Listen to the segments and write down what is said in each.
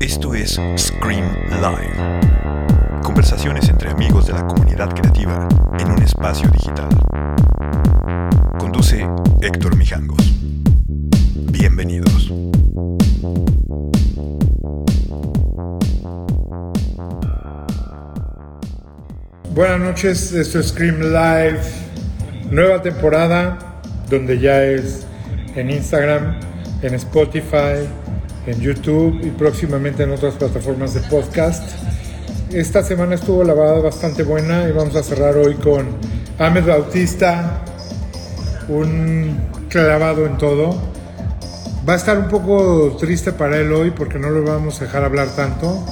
Esto es Scream Live. Conversaciones entre amigos de la comunidad creativa en un espacio digital. Conduce Héctor Mijangos. Bienvenidos. Buenas noches, esto es Scream Live, nueva temporada, donde ya es en Instagram, en Spotify, en YouTube y próximamente en otras plataformas de podcast. Esta semana estuvo la verdad bastante buena y vamos a cerrar hoy con Ahmed Bautista, un clavado en todo. Va a estar un poco triste para él hoy porque no lo vamos a dejar hablar tanto.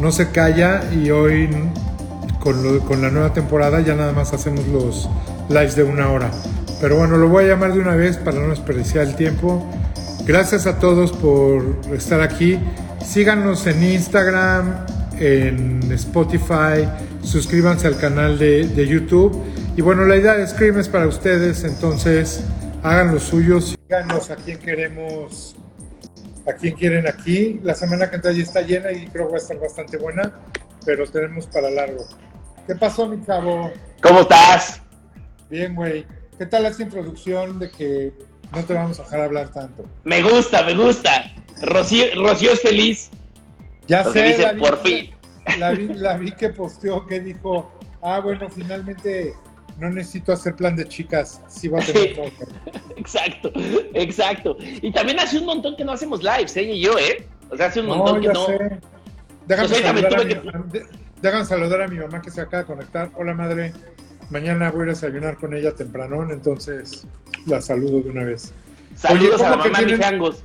No se calla y hoy con, con la nueva temporada ya nada más hacemos los lives de una hora. Pero bueno, lo voy a llamar de una vez para no desperdiciar el tiempo. Gracias a todos por estar aquí. Síganos en Instagram, en Spotify, suscríbanse al canal de, de YouTube. Y bueno, la idea de Scream es para ustedes, entonces hagan los suyos. Síganos a quien queremos, a quien quieren aquí. La semana que entra ya está llena y creo que va a estar bastante buena, pero tenemos para largo. ¿Qué pasó, mi chavo? ¿Cómo estás? Bien, güey. ¿Qué tal esta introducción de que no te vamos a dejar hablar tanto? Me gusta, me gusta. Rocío, Rocío es feliz. Ya Porque sé, dice, la vi, por fin. La vi, la vi que posteó que dijo, ah, bueno, finalmente no necesito hacer plan de chicas, sí va a tener novio". Exacto, exacto. Y también hace un montón que no hacemos lives, ella y yo, ¿eh? O sea, hace un No, montón que no. sé. Déjame, O sea, también saludar a mi, que- déjame saludar a mi mamá que se acaba de conectar. Hola, madre. Mañana voy a desayunar con ella tempranón, entonces la saludo de una vez. Saludos Oye, a la ¿cómo que mamá de tienen- Mijangos.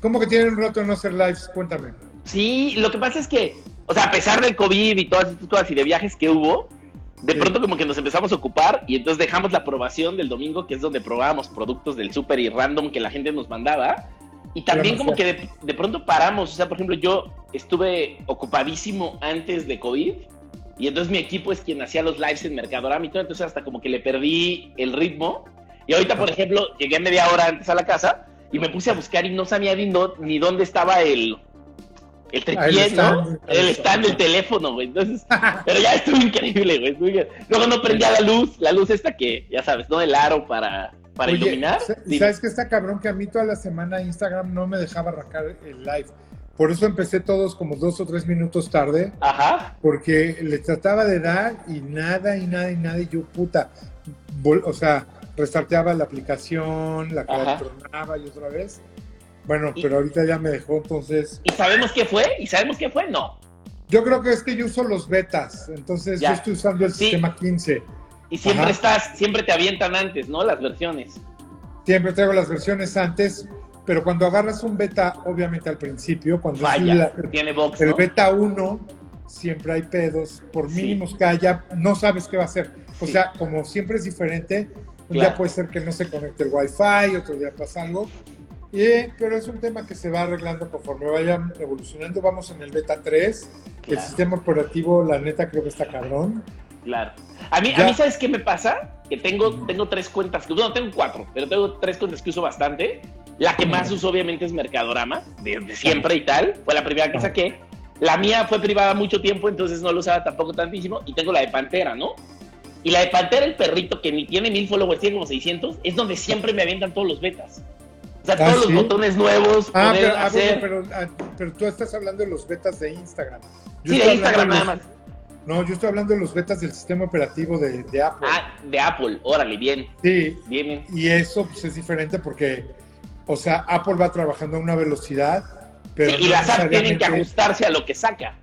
¿Cómo que tienen un rato de no hacer lives? Cuéntame. Sí, lo que pasa es que, o sea, a pesar del COVID y todas estas cosas y de viajes que hubo, de Sí. pronto como que nos empezamos a ocupar y entonces dejamos la aprobación del domingo, que es donde probábamos productos del súper y random que la gente nos mandaba. Y también como que de, de pronto paramos, o sea, por ejemplo, yo estuve ocupadísimo antes de COVID y entonces mi equipo es quien hacía los lives en Mercadorama y todo, entonces hasta como que le perdí el ritmo. Y ahorita, por ejemplo, llegué media hora antes a la casa y me puse a buscar y no sabía ni, dó- ni dónde estaba el, el Ah, el tripié, ¿no? stand. El stand del teléfono, güey. Entonces, pero ya estuvo increíble, güey. estuvo increíble. Luego no prendía la luz, la luz esta que, ya sabes, ¿no? El aro para, para Oye, iluminar. ¿Sabes que está cabrón? Que a mí toda la semana Instagram no me dejaba arrancar el live. Por eso empecé todos como dos o tres minutos tarde, Ajá. porque le trataba de dar y nada, y nada, y nada, y yo, puta, vol- o sea, restarteaba la aplicación, la Ajá. tronaba y otra vez. Bueno, Y- pero ahorita ya me dejó, entonces... ¿Y sabemos qué fue? ¿Y sabemos qué fue? No. Yo creo que es que yo uso los betas, entonces Ya. yo estoy usando el Sí. sistema 15. Y siempre Ajá. estás, siempre te avientan antes, ¿no? Las versiones. Siempre traigo las versiones antes, pero cuando agarras un beta, obviamente al principio, cuando Vaya, la- tiene box, el ¿no? beta 1, siempre hay pedos, por Sí. mínimos que haya, no sabes qué va a hacer. O Sí. sea, como siempre es diferente, un Claro. día puede ser que no se conecte el wifi, otro día pasa algo, y- pero es un tema que se va arreglando conforme vayan evolucionando. Vamos en el beta 3, el Claro. sistema operativo, la neta, creo que está cabrón. Claro. A mí, a Ya. mí, ¿sabes qué me pasa? Que tengo, tengo tres cuentas, que- no, tengo cuatro, pero tengo tres cuentas que uso bastante. La que más uso, obviamente, es Mercadorama, de, de siempre y tal. Fue la primera que saqué. La mía fue privada mucho tiempo, entonces no lo usaba tampoco tantísimo. Y tengo la de Pantera, ¿no? Y la de Pantera, el perrito, que ni tiene mil followers, tiene como 600, es donde siempre me avientan todos los betas. O sea, Ah, todos ¿sí? los botones nuevos, Ah, poder pero, ah, hacer... pero, ah, pero tú estás hablando de los betas de Instagram. Yo sí, de Instagram nada más. No, yo estoy hablando de los betas del sistema operativo de, de Apple. Ah, de Apple, órale, bien, Sí, bien. y eso pues, es diferente porque, o sea, Apple va trabajando a una velocidad, pero Sí, y las apps tienen que ajustarse a lo que saca.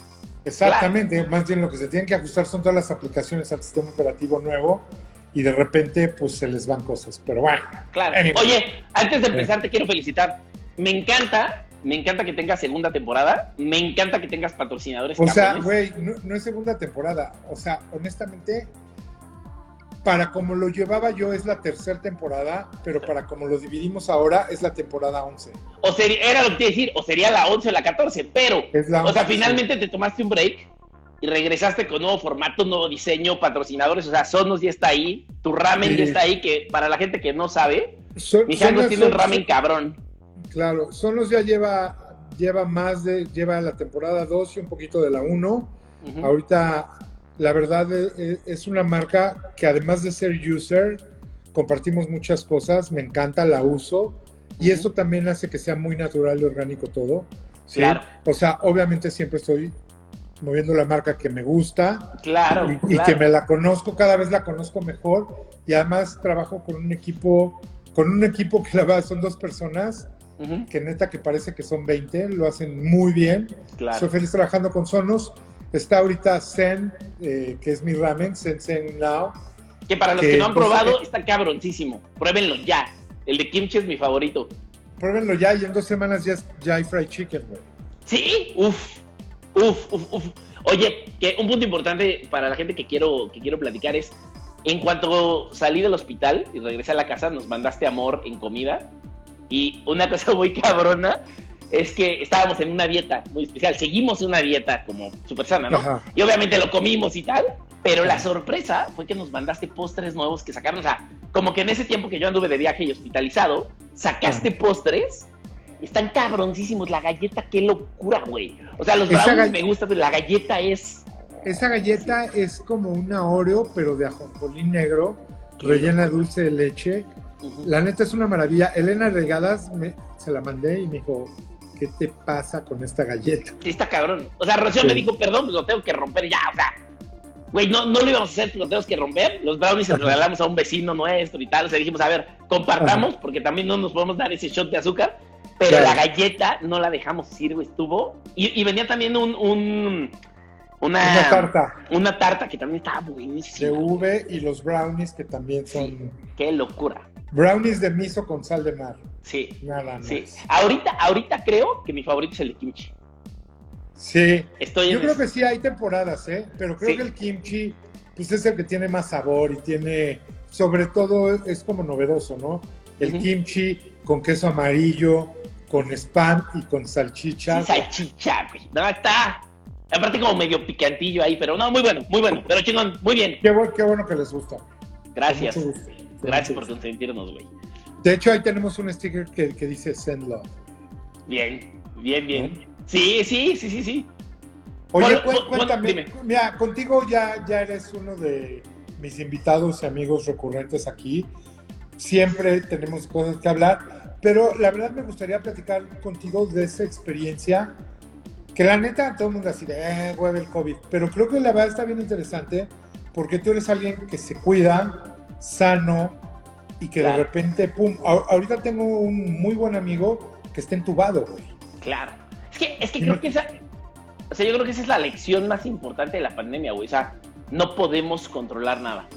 Exactamente, más bien lo que se tienen que ajustar son todas las aplicaciones al sistema operativo nuevo y de repente pues se les van cosas, pero bueno. Claro. Anyway. Oye, antes de empezar, te quiero felicitar. Me encanta, me encanta que tengas segunda temporada. Me encanta que tengas patrocinadores. O sea, güey, no, no es segunda temporada, o sea, honestamente, para como lo llevaba yo es la tercera temporada, pero para como lo dividimos ahora es la temporada 11. O sería, era lo que te decir, o sería la 11 o la 14, pero, Es la o sea, 11, finalmente te tomaste un break y regresaste con nuevo formato, nuevo diseño, patrocinadores. O sea, Sonos ya está ahí, tu ramen Sí. ya está ahí, que para la gente que no sabe, Mi Jangos tiene un ramen cabrón. Claro, Sonos ya lleva, lleva más de, lleva la temporada 2 y un poquito de la 1. Ahorita, la verdad, es, e, es una marca que además de ser user, compartimos muchas cosas, me encanta, la uso. Y eso también hace que sea muy natural y orgánico todo. Claro. O sea, obviamente siempre estoy moviendo la marca que me gusta. Claro. Y, que me la conozco, cada vez la conozco mejor. Y además trabajo con un equipo, con un equipo que la verdad son dos personas, que neta que parece que son 20, lo hacen muy bien. Claro. Soy feliz trabajando con Sonos. Está ahorita Zen, eh, que es mi ramen, Zen Zen Now. Que para los que, no han pues, probado, eh, está cabroncísimo. Pruébenlo ya. El de kimchi es mi favorito. Pruébenlo ya y en dos semanas ya, ya hay fried chicken, güey. Sí, uf, uf, uf, uf. Oye, que un punto importante para la gente que quiero, que quiero platicar es, en cuanto salí del hospital y regresé a la casa, nos mandaste amor en comida. Y una cosa muy cabrona es que estábamos en una dieta muy especial. Seguimos una dieta como súper sana, ¿no? Y obviamente lo comimos y tal. Pero la sorpresa fue que nos mandaste postres nuevos que sacaron. O sea, como que en ese tiempo que yo anduve de viaje y hospitalizado, sacaste postres. Están cabroncísimos. La galleta, qué locura, güey. O sea, los brownies me gustan, pero la galleta es. Esa galleta es como una Oreo, pero de ajonjolí negro, rellena dulce de leche. La neta es una maravilla. Elena Regadas me, se la mandé y me dijo, ¿qué te pasa con esta galleta? Sí, está cabrón. O sea, Rocío me dijo, perdón, pues lo tengo que romper ya. O sea, güey, no, no lo íbamos a hacer, lo tenemos que romper. Los brownies se los regalamos a un vecino nuestro y tal. O sea, dijimos, a ver, compartamos, porque también no nos podemos dar ese shot de azúcar. Pero la galleta no la dejamos ir, güey, estuvo. Y, venía también un, un una, tarta. Una tarta que también estaba buenísima. De V y los brownies que también son. qué locura. Brownies de miso con sal de mar. Sí. Nada más. Sí. Ahorita, ahorita creo que mi favorito es el de kimchi. Sí. Estoy Yo creo que sí hay temporadas, ¿eh? Pero creo que el kimchi, pues es el que tiene más sabor y tiene, sobre todo, es como novedoso, ¿no? El kimchi con queso amarillo, con spam y con salchicha. salchicha, güey. No, está. Aparte como medio picantillo ahí, pero no, muy bueno, muy bueno. Pero chingón, muy bien. Qué, bueno, qué bueno que les gusta. Gracias. Gracias por consentirnos, güey. De hecho, ahí tenemos un sticker que, dice Send Love. Bien, bien, bien. Sí, sí, sí, sí, sí. Oye, cuéntame. Mira, contigo ya, ya eres uno de mis invitados y amigos recurrentes aquí. Siempre tenemos cosas que hablar, pero la verdad me gustaría platicar contigo de esa experiencia que la neta todo el mundo así de, eh, hueve el COVID, pero creo que la verdad está bien interesante porque tú eres alguien que se cuida, sano, y que de repente, pum, ahorita tengo un muy buen amigo que está entubado, güey. Claro. Es que, es que creo que esa, o sea, yo creo que esa es la lección más importante de la pandemia, güey. O sea, no podemos controlar nada.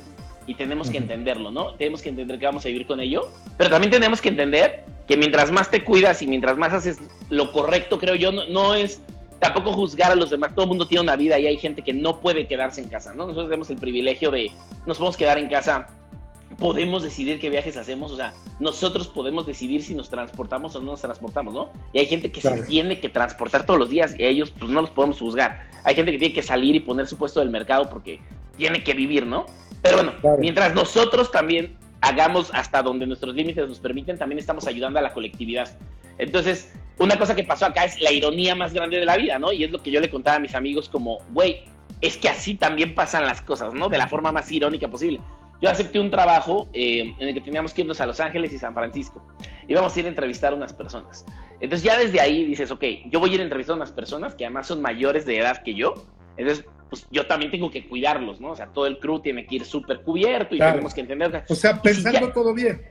Y tenemos que entenderlo, ¿no? Tenemos que entender que vamos a vivir con ello. Pero también tenemos que entender que mientras más te cuidas y mientras más haces lo correcto, creo yo, no, no es tampoco juzgar a los demás. Todo el mundo tiene una vida y hay gente que no puede quedarse en casa, ¿no? Nosotros tenemos el privilegio de nos podemos quedar en casa podemos decidir qué viajes hacemos, o sea, nosotros podemos decidir si nos transportamos o no nos transportamos, ¿no? Y hay gente que se tiene que transportar todos los días y a ellos pues no los podemos juzgar. Hay gente que tiene que salir y poner su puesto del mercado porque tiene que vivir, ¿no? Pero bueno, mientras nosotros también hagamos hasta donde nuestros límites nos permiten, también estamos ayudando a la colectividad. Entonces, una cosa que pasó acá es la ironía más grande de la vida, ¿no? Y es lo que yo le contaba a mis amigos como, güey, es que así también pasan las cosas, ¿no? De la forma más irónica posible yo acepté un trabajo eh, en el que teníamos que irnos a Los Ángeles y San Francisco. Íbamos a ir a entrevistar a unas personas. Entonces ya desde ahí dices, ok, yo voy a ir a entrevistar a unas personas que además son mayores de edad que yo. Entonces, pues yo también tengo que cuidarlos, ¿no? O sea, todo el crew tiene que ir súper cubierto y tenemos que entender. O sea, pensando todo bien.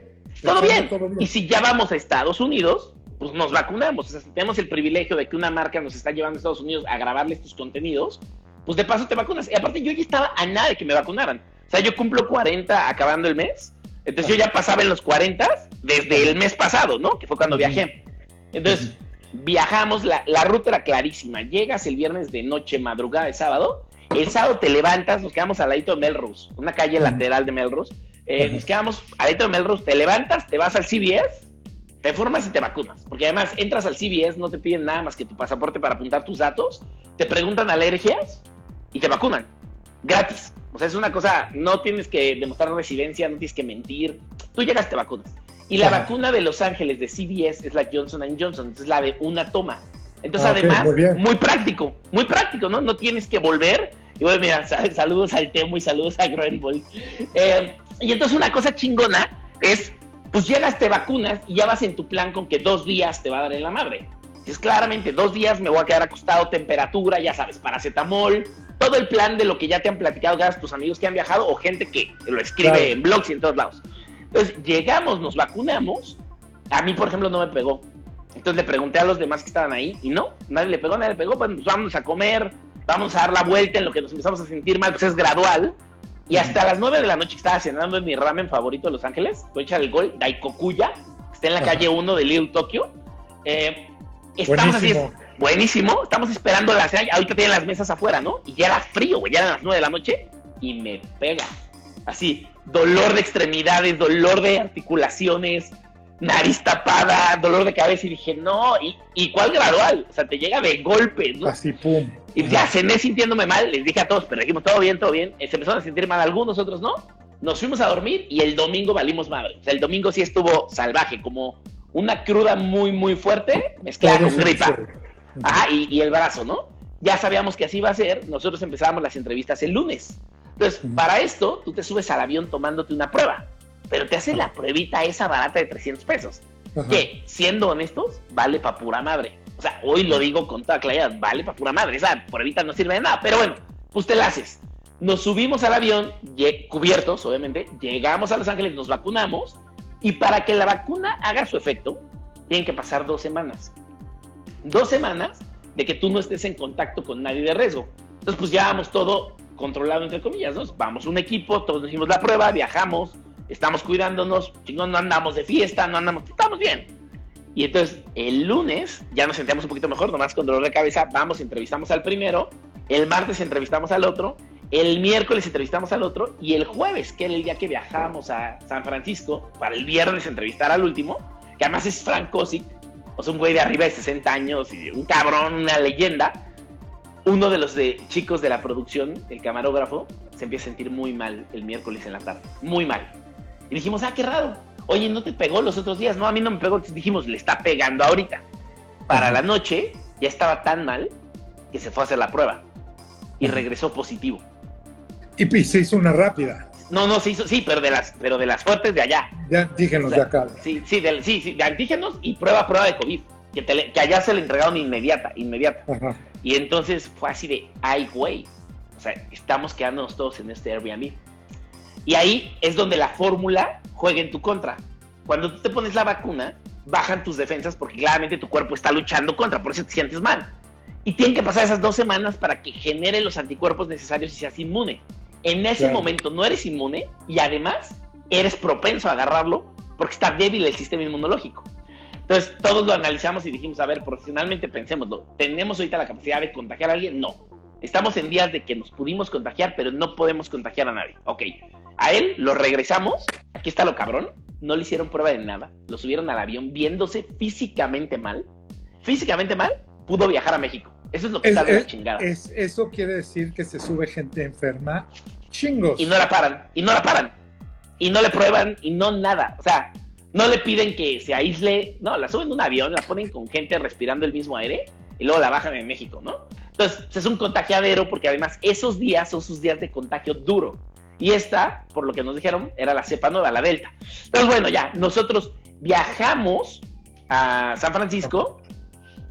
Todo bien. todo bien. Y si ya vamos a Estados Unidos, pues nos vacunamos. O sea, tenemos el privilegio de que una marca nos está llevando a Estados Unidos a grabarle estos contenidos, pues de paso te vacunas. Y aparte yo ya estaba a nada de que me vacunaran. O sea, yo cumplo 40 acabando el mes. Entonces yo ya pasaba en los 40 desde el mes pasado, ¿no? Que fue cuando viajé. Entonces, viajamos, la, ruta era clarísima. Llegas el viernes de noche, madrugada de sábado. El sábado te levantas, nos quedamos al ladito de Melrose, una calle lateral de Melrose. Eh, nos quedamos al ladito de Melrose, te levantas, te vas al CBS, te formas y te vacunas. Porque además entras al CBS, no te piden nada más que tu pasaporte para apuntar tus datos, te preguntan alergias y te vacunan. Gratis. O sea, es una cosa, no tienes que demostrar residencia, no tienes que mentir. Tú llegas, te vacunas. Y la vacuna de Los Ángeles de CVS es la Johnson Johnson, es la de una toma. Entonces, Ah, además, muy práctico, muy práctico, ¿no? No tienes que volver. Y bueno, mira, sa- saludos al Temo y saludos a Groenboy. Eh, y entonces una cosa chingona es, pues llegas, te vacunas y ya vas en tu plan con que dos días te va a dar en la madre. Es claramente, dos días me voy a quedar acostado, temperatura, ya sabes, paracetamol, todo el plan de lo que ya te han platicado gracias tus amigos que han viajado o gente que lo escribe Claro. en blogs y en todos lados. Entonces, llegamos, nos vacunamos. A mí, por ejemplo, no me pegó. Entonces le pregunté a los demás que estaban ahí y no, nadie le pegó, nadie le pegó. Pues, pues, vamos a comer, vamos a dar la vuelta en lo que nos empezamos a sentir mal, pues es gradual. Y hasta las 9 de la noche estaba cenando en mi ramen favorito de Los Ángeles, voy a echar el gol, Daikokuya, que está en la Ajá. calle 1 de Little Tokyo. Eh, estamos Buenísimo. así, buenísimo, estamos esperando la cena, ahorita tienen las mesas afuera, ¿no? Y ya era frío, güey, ya eran las 9 de la noche y me pega. Así, dolor de extremidades, dolor de articulaciones, nariz tapada, dolor de cabeza y dije, no, ¿y, y cuál gradual? O sea, te llega de golpe, ¿no? Así, pum. Y ya cené sintiéndome mal, les dije a todos, pero dijimos, todo bien, todo bien. Eh, Se empezaron a sentir mal algunos, otros no. Nos fuimos a dormir y el domingo valimos madre. O sea, el domingo sí estuvo salvaje, como una cruda muy, muy fuerte, mezclada con gripa. Ajá, y, y el brazo, ¿no? Ya sabíamos que así iba a ser. Nosotros empezábamos las entrevistas el lunes. Entonces, para esto, tú te subes al avión tomándote una prueba. Pero te haces la pruebita esa barata de 300 pesos. Que, siendo honestos, vale pa' pura madre. O sea, hoy lo digo con toda claridad, vale pa' pura madre. Esa pruebita no sirve de nada. Pero bueno, pues te la haces. Nos subimos al avión, cubiertos, obviamente, llegamos a Los Ángeles, nos vacunamos. Y para que la vacuna haga su efecto, tienen que pasar dos semanas. Dos semanas de que tú no estés en contacto con nadie de riesgo. Entonces, pues ya vamos todo controlado, entre comillas, ¿no? Vamos un equipo, todos hicimos la prueba, viajamos, estamos cuidándonos, no andamos de fiesta, no andamos, estamos bien. Y entonces, el lunes ya nos sentíamos un poquito mejor, nomás con dolor de cabeza, vamos, entrevistamos al primero, el martes entrevistamos al otro, el miércoles entrevistamos al otro, y el jueves, que era el día que viajábamos a San Francisco, para el viernes entrevistar al último, que además es Frank Kosick, o sea, un güey de arriba de 60 años, y un cabrón, una leyenda, uno de los chicos de la producción, el camarógrafo, se empieza a sentir muy mal el miércoles en la tarde, muy mal. Y dijimos, ah, qué raro. Oye, ¿no te pegó los otros días? No, a mí no me pegó. Dijimos, le está pegando ahorita. Para la noche ya estaba tan mal que se fue a hacer la prueba y regresó positivo. Y se hizo una rápida. No, no, se hizo, sí, pero de las, pero de las fuertes de allá. De antígenos O sea, de acá. Sí, sí, de, sí, sí, de antígenos y prueba, prueba de COVID. Que, te le- que allá se le entregaron inmediata, inmediata. Ajá. Y entonces fue así de, ay, güey. O sea, estamos quedándonos todos en este Airbnb. Y ahí es donde la fórmula juega en tu contra. Cuando tú te pones la vacuna, bajan tus defensas porque claramente tu cuerpo está luchando contra, por eso te sientes mal. Y tienen que pasar esas dos semanas para que genere los anticuerpos necesarios y seas inmune. En ese Claro. momento no eres inmune y además eres propenso a agarrarlo porque está débil el sistema inmunológico. Entonces, todos lo analizamos y dijimos, a ver, profesionalmente pensémoslo. ¿Tenemos ahorita la capacidad de contagiar a alguien? No. Estamos en días de que nos pudimos contagiar, pero no podemos contagiar a nadie. Ok. A él lo regresamos. Aquí está lo cabrón. No le hicieron prueba de nada. Lo subieron al avión viéndose físicamente mal. Físicamente mal, pudo viajar a México. Eso es lo que Es- está de la chingada. es- eso quiere decir que se sube gente enferma. Chingos. y no la paran, y no la paran, y no le prueban, y no nada. O sea, no le piden que se aísle, no, la suben a un avión, la ponen con gente respirando el mismo aire, y luego la bajan en México, ¿no? Entonces, es un contagiadero porque además esos días son sus días de contagio duro. Y esta, por lo que nos dijeron, era la cepa nueva, la Delta. Entonces, bueno, ya, nosotros viajamos a San Francisco,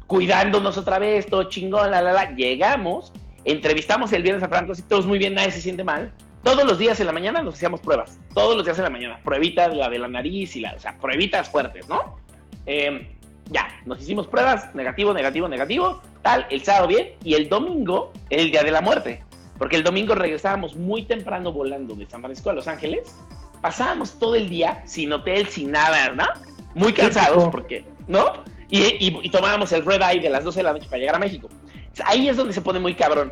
cuidándonos otra vez, todo chingón, la, la, la. Llegamos, entrevistamos el viernes a Franco, todos muy bien, nadie se siente mal. Todos los días en la mañana nos hacíamos pruebas. Todos los días en la mañana. Pruebitas, la de la nariz y la, o sea, pruebitas fuertes, ¿no? Eh, ya, nos hicimos pruebas, negativo, negativo, negativo, tal, el sábado bien, y el domingo, el día de la muerte. Porque el domingo regresábamos muy temprano volando de San Francisco a Los Ángeles. Pasábamos todo el día sin hotel, sin nada, ¿verdad? Muy cansados, porque, ¿no? Y, y- y tomábamos el red eye de las 12 de la noche para llegar a México. Ahí es donde se pone muy cabrón.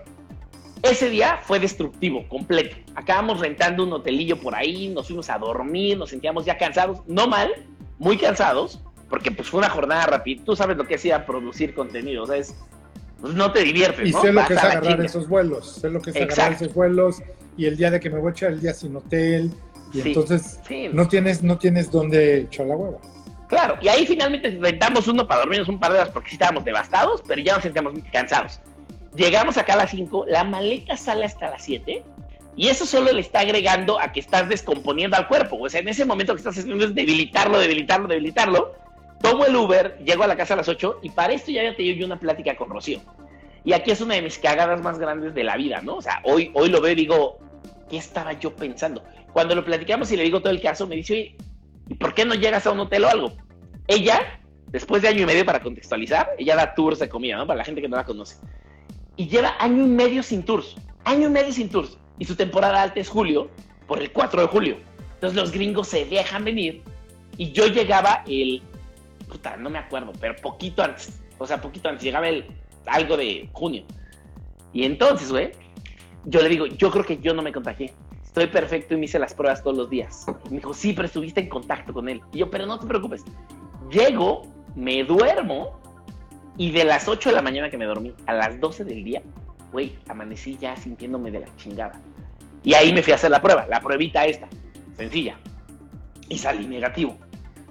Ese día fue destructivo, completo. Acabamos rentando un hotelillo por ahí, nos fuimos a dormir, nos sentíamos ya cansados, no mal, muy cansados, porque pues fue una jornada rápida. Tú sabes lo que es ir a producir contenido, o sea, es, pues no te diviertes, Y ¿no? sé lo Vas que es agarrar chinga. esos vuelos. Sé lo que es agarrar esos vuelos. Y el día de que me voy a echar el día sin hotel. Y entonces no tienes no tienes dónde echar la hueva. Claro, y ahí finalmente rentamos uno para dormirnos un par de horas porque sí estábamos devastados, pero ya nos sentíamos cansados. Llegamos acá a las 5, la maleta sale hasta las 7 y eso solo le está agregando a que estás descomponiendo al cuerpo. O sea, en ese momento que estás haciendo es debilitarlo, debilitarlo, debilitarlo. Tomo el Uber, llego a la casa a las 8 y para esto ya había tenido yo una plática con Rocío. Y aquí es una de mis cagadas más grandes de la vida, ¿no? O sea, hoy, hoy lo veo y digo, ¿qué estaba yo pensando? Cuando lo platicamos y le digo todo el caso, me dice, oye, ¿y por qué no llegas a un hotel o algo? Ella, después de año y medio para contextualizar, ella da tours de comida, ¿no? Para la gente que no la conoce. Y lleva año y medio sin tours, año y medio sin tours. Y su temporada alta es julio, por el 4 de julio. Entonces los gringos se dejan venir y yo llegaba el, puta, no me acuerdo, pero poquito antes, o sea, poquito antes, llegaba el algo de junio. Y entonces, güey, yo le digo, yo creo que yo no me contagié estoy perfecto y me hice las pruebas todos los días. me dijo, sí, pero estuviste en contacto con él. Y yo, pero no te preocupes. Llego, me duermo y de las 8 de la mañana que me dormí a las 12 del día, güey, amanecí ya sintiéndome de la chingada. Y ahí me fui a hacer la prueba, la pruebita esta, sencilla. Y salí negativo.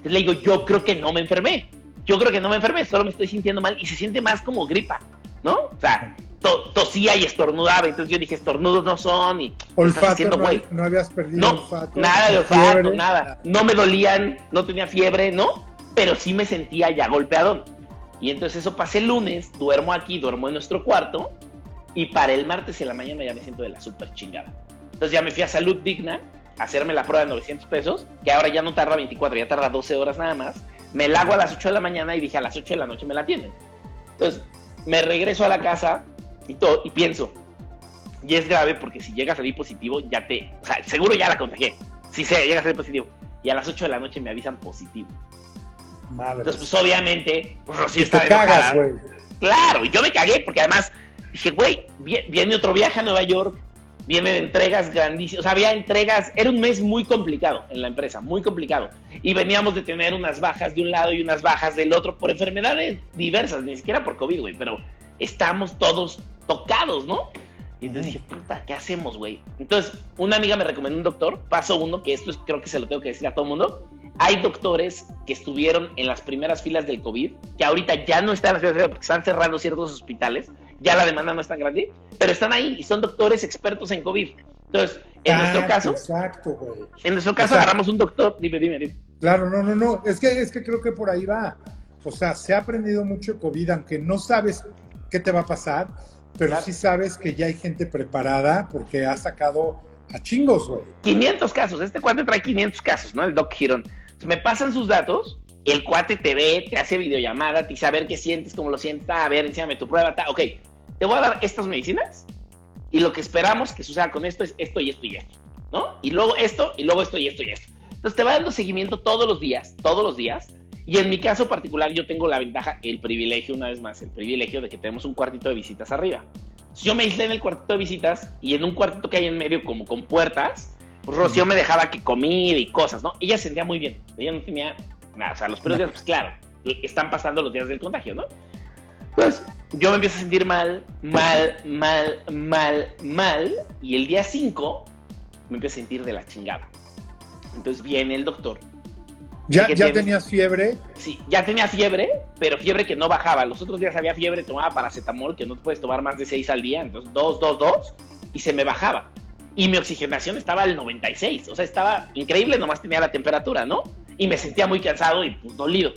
Entonces le digo, yo creo que no me enfermé. Yo creo que no me enfermé, solo me estoy sintiendo mal y se siente más como gripa, ¿no? O sea, tosía y estornudaba. Entonces yo dije, estornudos no son. Y olfato, no, no, habías perdido olfato. Nada de olfato, nada. No me dolían, no tenía fiebre, ¿no? Pero sí me sentía ya golpeado. Y entonces eso pasé el lunes, duermo aquí, duermo en nuestro cuarto. Y para el martes en la mañana ya me siento de la súper chingada. Entonces ya me fui a Salud Digna hacerme la prueba de 900 pesos, que ahora ya no tarda 24, ya tarda 12 horas nada más. Me la hago a las 8 de la mañana y dije a las 8 de la noche me la tienen. Entonces me regreso a la casa, y todo, y pienso, y es grave porque si llega a salir positivo, ya te, o sea, seguro ya la contagié. Si se llega a salir positivo. Y a las 8 de la noche me avisan positivo. Madre Entonces, pues obviamente, pues Rocío está cagas, güey. Claro, y yo me cagué porque además dije, güey, viene otro viaje a Nueva York, vienen entregas grandísimas, o sea, había entregas, era un mes muy complicado en la empresa, muy complicado. Y veníamos de tener unas bajas de un lado y unas bajas del otro por enfermedades diversas, ni siquiera por COVID, güey, pero estamos todos tocados, ¿no? Y entonces dije, puta, ¿qué hacemos, güey? Entonces, una amiga me recomendó un doctor, paso uno, que esto creo que se lo tengo que decir a todo el mundo. Hay doctores que estuvieron en las primeras filas del COVID, que ahorita ya no están en las filas porque están cerrando ciertos hospitales, ya la demanda no es tan grande, pero están ahí y son doctores expertos en COVID. Entonces, en nuestro caso, exacto, güey. En nuestro caso agarramos un doctor, dime, dime, dime. Claro, no, no, no, es que, es que creo que por ahí va. O sea, se ha aprendido mucho COVID, aunque no sabes qué te va a pasar, pero sí sabes que ya hay gente preparada porque ha sacado a chingos, güey. 500 casos, este cuate trae 500 casos, ¿no? El Doc Giron. me pasan sus datos, el cuate te ve, te hace videollamada, te dice a ver qué sientes, cómo lo sientes, a ver, enséñame tu prueba, ta. ok, te voy a dar estas medicinas y lo que esperamos que suceda con esto es esto y esto y esto, ¿no? Y luego esto y luego esto y esto y esto. Entonces te va dando seguimiento todos los días, todos los días, y en mi caso particular, yo tengo la ventaja, el privilegio, una vez más, el privilegio de que tenemos un cuartito de visitas arriba. yo me aislé en el cuartito de visitas y en un cuartito que hay en medio, como con puertas, pues Rocío me dejaba que comida y cosas, ¿no? Ella se sentía muy bien. Ella no tenía nada. O sea, los primeros días, pues claro, están pasando los días del contagio, ¿no? Pues yo me empiezo a sentir mal, mal, mal, mal, mal. Y el día 5 me empiezo a sentir de la chingada. Entonces viene el doctor ¿Ya, ya tenías fiebre? Sí, ya tenía fiebre, pero fiebre que no bajaba. Los otros días había fiebre, tomaba paracetamol, que no puedes tomar más de seis al día, entonces dos, dos, dos, y se me bajaba. Y mi oxigenación estaba al 96, o sea, estaba increíble, nomás tenía la temperatura, ¿no? Y me sentía muy cansado y pues, dolido.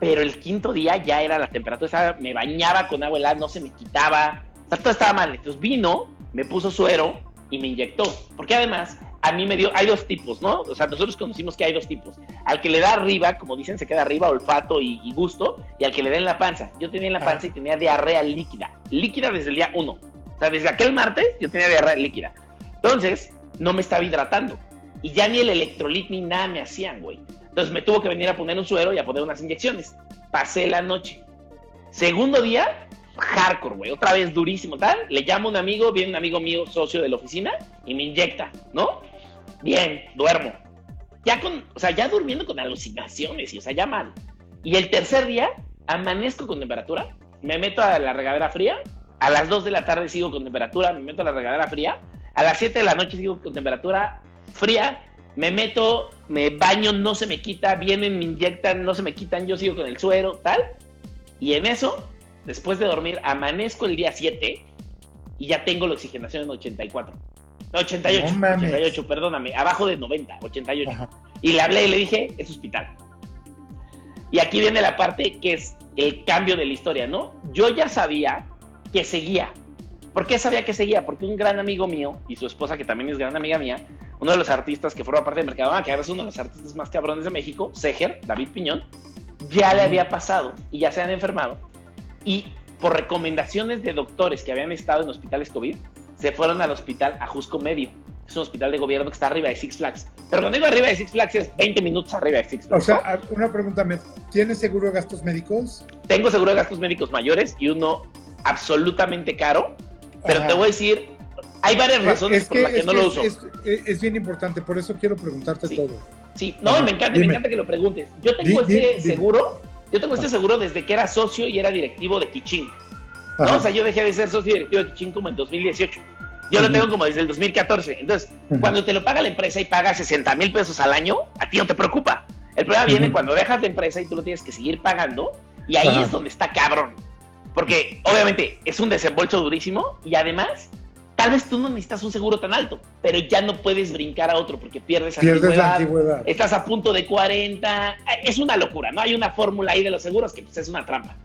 Pero el quinto día ya era la temperatura, me bañaba con agua helada, no se me quitaba, o sea, todo estaba mal. Entonces vino, me puso suero y me inyectó. Porque además a mí me dio, hay dos tipos, ¿no? O sea, nosotros conocimos que hay dos tipos. Al que le da arriba, como dicen, se queda arriba, olfato y, gusto, y al que le da en la panza. Yo tenía en la panza y tenía diarrea líquida, líquida desde el día uno. O sea, desde aquel martes yo tenía diarrea líquida. Entonces, no me estaba hidratando. Y ya ni el electrolit ni nada me hacían, güey. Entonces me tuvo que venir a poner un suero y a poner unas inyecciones. Pasé la noche. Segundo día, hardcore, güey. Otra vez durísimo, tal. Le llamo a un amigo, viene un amigo mío, socio de la oficina, y me inyecta, ¿no? bien, duermo. Ya con, o sea, ya durmiendo con alucinaciones y, o sea, ya mal. Y el tercer día, amanezco con temperatura, me meto a la regadera fría, a las 2 de la tarde sigo con temperatura, me meto a la regadera fría, a las 7 de la noche sigo con temperatura fría, me meto, me baño, no se me quita, vienen, me inyectan, no se me quitan, yo sigo con el suero, tal. Y en eso, después de dormir, amanezco el día 7 y ya tengo la oxigenación en 84. No, 88, 88, perdóname, abajo de 90, 88. Y le hablé y le dije, es hospital. Y aquí viene la parte que es el cambio de la historia, ¿no? Yo ya sabía que seguía. ¿Por qué sabía que seguía? Porque un gran amigo mío y su esposa, que también es gran amiga mía, uno de los artistas que forma parte del mercado, que ahora es uno de los artistas más cabrones de México, Seger, David Piñón, ya le había pasado y ya se han enfermado. Y por recomendaciones de doctores que habían estado en hospitales COVID, se fueron al hospital Ajusco Medio. Es un hospital de gobierno que está arriba de Six Flags. Pero cuando digo arriba de Six Flags es 20 minutos arriba de Six Flags. O sea, una pregunta, ¿tienes seguro de gastos médicos? Tengo seguro de gastos médicos mayores y uno absolutamente caro. Pero te voy a decir, hay varias razones por las que, no lo uso. Es, bien importante, por eso quiero preguntarte todo. Sí, no, me encanta, me encanta que lo preguntes. Yo tengo este seguro, yo tengo este seguro desde que era socio y era directivo de Kichín. ¿no? O sea, yo dejé de ser socio directivo de Kichín como en 2018. Yo lo tengo como desde el 2014. Entonces, cuando te lo paga la empresa y pagas 60 mil pesos al año, a ti no te preocupa. El problema viene cuando dejas la empresa y tú lo tienes que seguir pagando, y ahí es donde está cabrón. Porque obviamente es un desembolso durísimo y además, tal vez tú no necesitas un seguro tan alto, pero ya no puedes brincar a otro porque pierdes, pierdes antigüedad, Estás a punto de 40. Es una locura, ¿no? Hay una fórmula ahí de los seguros que pues, es una trampa.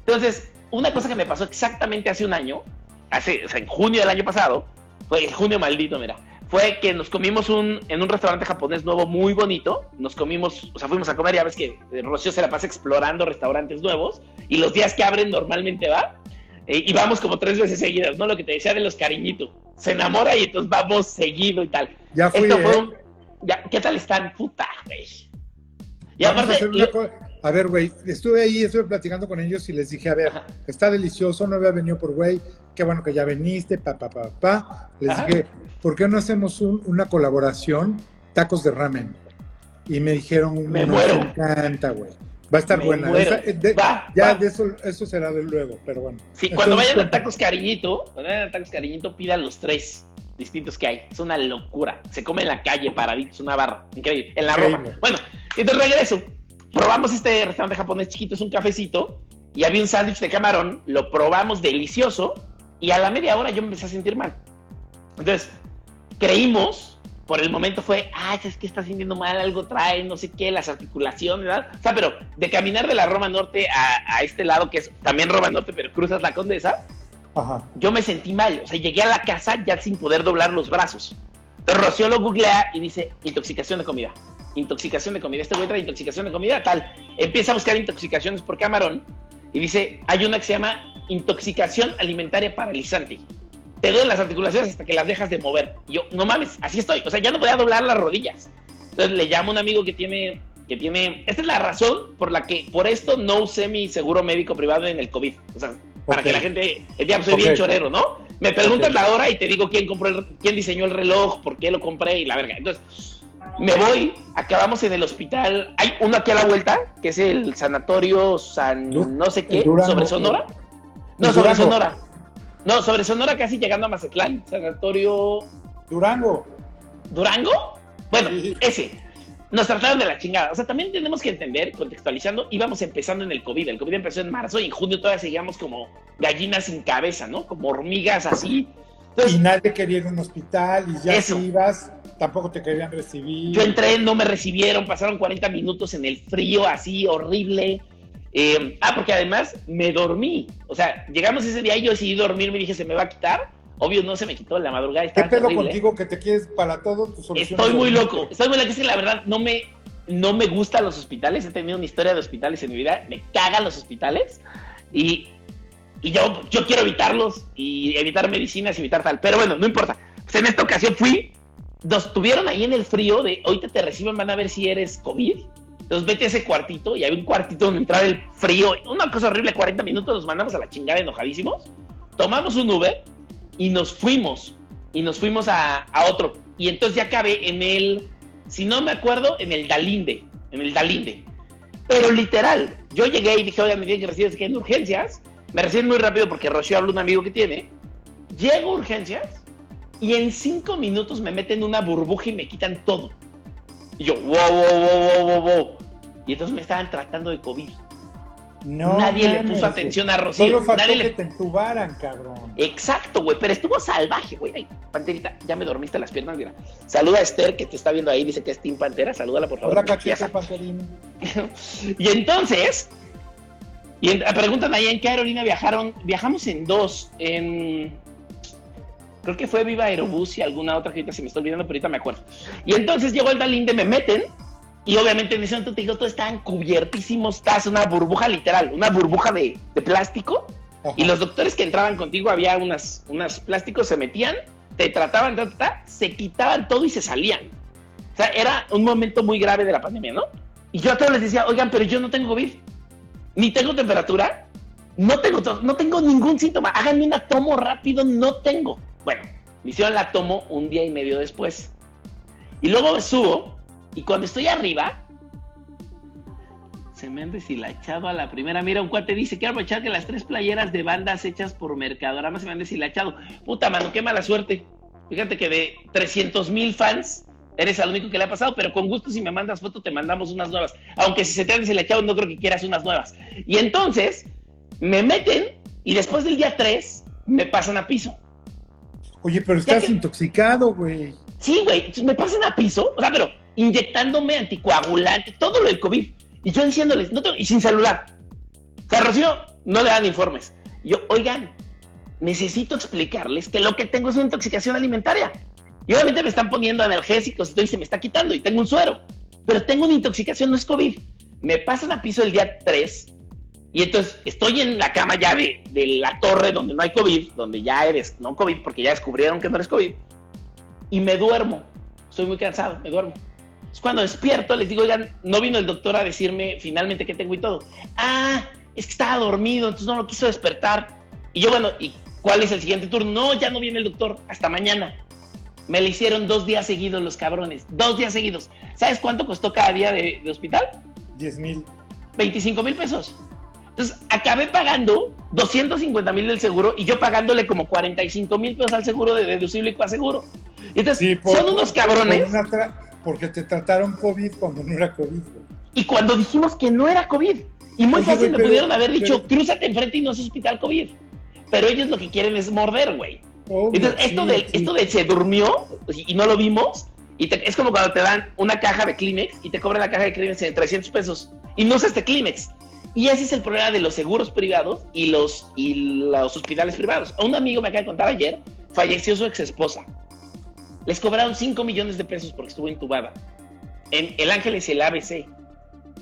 Entonces, una cosa que me pasó exactamente hace un año, hace, o sea, en junio del año pasado, fue el junio maldito, mira, fue que nos comimos un, en un restaurante japonés nuevo muy bonito, nos comimos, o sea, fuimos a comer, ya ves que Rocío se la pasa explorando restaurantes nuevos, y los días que abren normalmente va, eh, y vamos como tres veces seguidas, ¿no? Lo que te decía de los cariñitos, se enamora y entonces vamos seguido y tal. Ya fui, Esto fue ya, ¿Qué tal están? Puta, güey. Y aparte, a ver, güey, estuve ahí, estuve platicando con ellos y les dije, a ver, está delicioso, no había venido por güey, qué bueno que ya veniste, pa, pa, pa, pa. Les dije, ¿por qué no hacemos una colaboración, tacos de ramen? Y me dijeron, me nos encanta, güey. Va a estar buena. ya de eso, eso será de luego, pero bueno. Sí, cuando vayan a Tacos Cariñito, cuando vayan a Tacos Cariñito, pidan los tres distintos que hay. Es una locura. Se come en la calle, paraditos, una barra. Increíble. En la Roma. Bueno, entonces regreso probamos este restaurante japonés chiquito, es un cafecito, y había un sándwich de camarón, lo probamos delicioso, y a la media hora yo me empecé a sentir mal. Entonces, creímos, por el momento fue, ah, es que está sintiendo mal, algo trae, no sé qué, las articulaciones, ¿verdad? O sea, pero de caminar de la Roma Norte a, este lado, que es también Roma Norte, pero cruzas la Condesa, yo me sentí mal. O sea, llegué a la casa ya sin poder doblar los brazos. Entonces, Rocío lo googlea y dice, intoxicación de comida intoxicación de comida. Este güey trae intoxicación de comida, tal. Empieza a buscar intoxicaciones por camarón y dice, hay una que se llama intoxicación alimentaria paralizante. Te duelen las articulaciones hasta que las dejas de mover. Y yo, no mames, así estoy. O sea, ya no podía doblar las rodillas. Entonces le llamo a un amigo que tiene, que tiene, esta es la razón por la que, por esto no usé mi seguro médico privado en el COVID. O sea, para que la gente, el día soy bien chorero, ¿no? Me preguntan la hora y te digo quién compró, el, quién diseñó el reloj, por qué lo compré y la verga. Entonces, me voy, acabamos en el hospital. Hay uno aquí a la vuelta, que es el sanatorio San no sé qué, sobre Sonora. No, sobre Sonora. No, sobre Sonora casi llegando a Mazatlán. Sanatorio. Durango. ¿Durango? Bueno, ese. Nos trataron de la chingada. O sea, también tenemos que entender, contextualizando, íbamos empezando en el COVID. El COVID empezó en marzo y en junio todavía seguíamos como gallinas sin cabeza, ¿no? Como hormigas así. y nadie quería ir a un hospital y ya si ibas, tampoco te querían recibir. Yo entré, no me recibieron, pasaron 40 minutos en el frío así horrible. Eh, ah, porque además me dormí. O sea, llegamos ese día y yo decidí dormir, me dije, se me va a quitar. Obvio, no se me quitó la madrugada. ¿Qué pedo contigo que te quieres para todo? Estoy muy loco. Estoy muy loco. Es que la verdad no me, no me gustan los hospitales. He tenido una historia de hospitales en mi vida. Me cagan los hospitales. Y, y yo, yo quiero evitarlos y evitar medicinas y evitar tal. Pero bueno, no importa. Pues en esta ocasión fui nos tuvieron ahí en el frío de ahorita te reciben, van a ver si eres COVID. Entonces vete a ese cuartito y hay un cuartito donde entraba el frío. Una cosa horrible, 40 minutos nos mandamos a la chingada enojadísimos. Tomamos un Uber y nos fuimos. Y nos fuimos a, otro. Y entonces ya acabé en el, si no me acuerdo, en el Dalinde. En el Dalinde. Pero literal, yo llegué y dije, oye, me tienen que recibir que en urgencias. Me reciben muy rápido porque Rocío habla un amigo que tiene. Llego a urgencias y en cinco minutos me meten una burbuja y me quitan todo. Y yo, wow, wow, wow, wow, wow, Y entonces me estaban tratando de COVID. No, nadie le puso atención a Rocío. Solo nadie que le... te entubaran, cabrón. Exacto, güey, pero estuvo salvaje, güey. Ay, Panterita, ya me dormiste las piernas, mira. Saluda a Esther, que te está viendo ahí, dice que es Team Pantera. Salúdala, por favor. Hola, cachete, y entonces, y preguntan ahí en qué aerolínea viajaron. Viajamos en dos, en... Creo que fue Viva Aerobús y alguna otra que se me está olvidando, pero ahorita me acuerdo. Y entonces llegó el Dalinde, me meten y obviamente en ese momento te digo, todos estaban cubiertísimos, estás una burbuja literal, una burbuja de, plástico. Y los doctores que entraban contigo, había unas, unas plásticos, se metían, te trataban, se quitaban todo y se salían. O sea, era un momento muy grave de la pandemia, ¿no? Y yo a todos les decía, oigan, pero yo no tengo COVID, ni tengo temperatura, no tengo, no tengo ningún síntoma, háganme una tomo rápido, no tengo. Bueno, hicieron la tomo un día y medio después. Y luego subo y cuando estoy arriba, se me han deshilachado a la primera. Mira, un cuate dice, quiero aprovechar que las tres playeras de bandas hechas por Mercadorama se me han deshilachado. Puta, mano, qué mala suerte. Fíjate que de 300 mil fans, eres el único que le ha pasado, pero con gusto si me mandas foto te mandamos unas nuevas. Aunque si se te han deshilachado no creo que quieras unas nuevas. Y entonces, me meten y después del día 3, me pasan a piso. Oye, pero estás intoxicado, güey. Sí, güey, me pasan a piso. O sea, pero inyectándome anticoagulante, todo lo del COVID. Y yo diciéndoles, no tengo, y sin celular. O sea, Rocío, no le dan informes. yo, oigan, necesito explicarles que lo que tengo es una intoxicación alimentaria. Y obviamente me están poniendo analgésicos y se me está quitando y tengo un suero. Pero tengo una intoxicación, no es COVID. Me pasan a piso el día 3 y entonces estoy en la cama ya de, de, la torre donde no hay COVID, donde ya eres no COVID porque ya descubrieron que no eres COVID. Y me duermo. Estoy muy cansado, me duermo cuando despierto les digo, oigan, no vino el doctor a decirme finalmente qué tengo y todo. Ah, es que estaba dormido, entonces no lo quiso despertar. Y yo, bueno, ¿y cuál es el siguiente turno? No, ya no viene el doctor, hasta mañana. Me le hicieron dos días seguidos los cabrones, dos días seguidos. ¿Sabes cuánto costó cada día de, hospital? 10 mil. 25 mil pesos. Entonces, acabé pagando 250 mil del seguro y yo pagándole como 45 mil pesos al seguro de deducible y coaseguro. Entonces, son unos cabrones porque te trataron COVID cuando no era COVID. Y cuando dijimos que no era COVID. Y muy fácil me pudieron haber dicho, crúzate enfrente y no es hospital COVID. Pero ellos lo que quieren es morder, güey. Entonces, esto, de, esto de se durmió y no lo vimos, y es como cuando te dan una caja de Kleenex y te cobran la caja de Kleenex en 300 pesos y no usas este Kleenex. Y ese es el problema de los seguros privados y los, y los hospitales privados. A un amigo me acaba de contar ayer, falleció su ex esposa. Les cobraron 5 millones de pesos porque estuvo intubada. En El Ángeles y el ABC.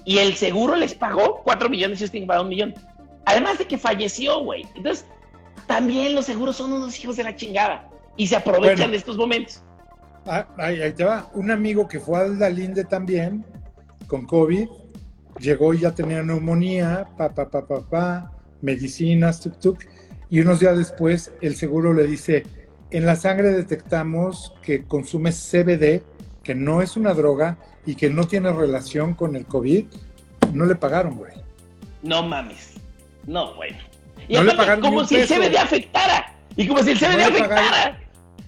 Y el seguro les pagó 4 millones y ellos tienen que pagar un millón. Además de que falleció, güey. Entonces, también los seguros son unos hijos de la chingada. Y se aprovechan de estos momentos. Ah, ahí, te va. Un amigo que fue al Dalinde también, con COVID, llegó y ya tenía neumonía, pa, pa, pa, pa, pa, medicinas, tuk, tuk. Y unos días después, el seguro le dice, en la sangre detectamos que consume CBD, que no es una droga y que no tiene relación con el COVID. No le pagaron, güey. No mames. No, bueno. Y no le pagaron como si el CBD afectara. Y como si el CBD afectara.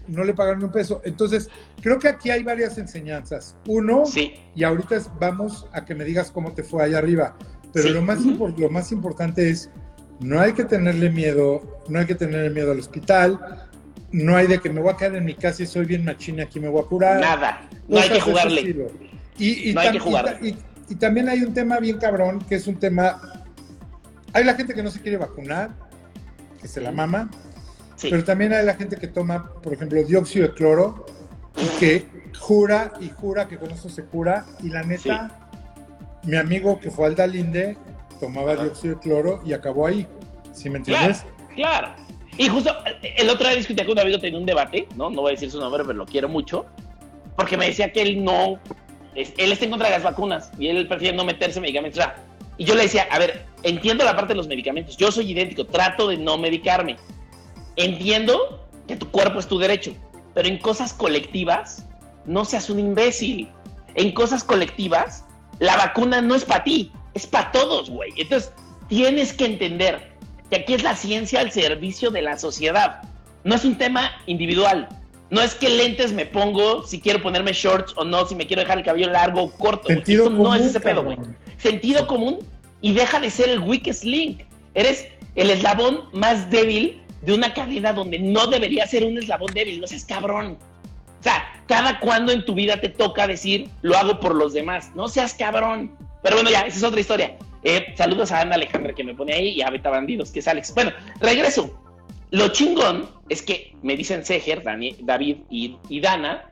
No le pagaron un peso. Entonces, creo que aquí hay varias enseñanzas. Uno, sí. y ahorita vamos a que me digas cómo te fue allá arriba. Pero lo, más lo más importante es, no hay que tenerle miedo, no hay que tenerle miedo al hospital, no hay de que me voy a quedar en mi casa y soy bien machina, aquí me voy a curar. Nada, no hay que jugarle. Y, no hay que jugarle. Y, también hay un tema bien cabrón, que es un tema... Hay la gente que no se quiere vacunar, que se la mama, pero también hay la gente que toma, por ejemplo, dióxido de cloro, y que jura y jura que con eso se cura, y la neta, mi amigo que fue al Dalinde tomaba dióxido de cloro y acabó ahí, ¿sí me entiendes? claro. Y justo el otro día discutí con un amigo, tenía un debate, ¿no? No voy a decir su nombre, pero lo quiero mucho, porque me decía que él no, él está en contra de las vacunas y él prefiere no meterse medicamentos. y yo le decía, a ver, entiendo la parte de los medicamentos, yo soy idéntico, trato de no medicarme. Entiendo que tu cuerpo es tu derecho, pero en cosas colectivas, no seas un imbécil. En cosas colectivas, la vacuna no es para ti, es para todos, güey. Entonces, tienes que entender que aquí es la ciencia al servicio de la sociedad. No es un tema individual, No es que lentes me pongo si quiero ponerme shorts o no, si me quiero dejar el cabello largo o corto. Sentido Eso no común, es ese pedo, güey. Sentido común y deja de ser el weakest link. Eres el eslabón más débil de una cadena donde no debería ser un eslabón débil. No seas cabrón. O sea, cada cuando en tu vida te toca decir, lo hago por los demás. No seas cabrón. Pero bueno, ya, esa es otra historia. Eh, saludos a Ana Alejandra que me pone ahí y a Beta Bandidos, que es Alex. Bueno, regreso. Lo chingón es que me dicen Seger, Dani- David y, y Dana,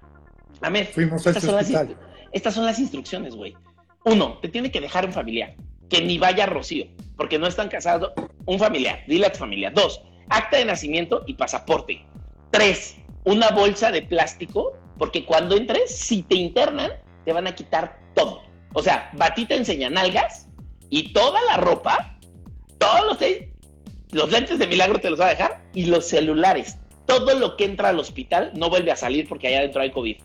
a ver, Fuimos estas ese son, las, estas son las instrucciones, güey. Uno, te tiene que dejar un familiar, que ni vaya a Rocío, porque no están casados. Un familiar, dile a tu familia. Dos, acta de nacimiento y pasaporte. Tres, una bolsa de plástico, porque cuando entres, si te internan, te van a quitar todo. O sea, batita enseña nalgas y toda la ropa, todos los, los lentes de milagro te los va a dejar y los celulares. Todo lo que entra al hospital no vuelve a salir porque allá adentro hay COVID.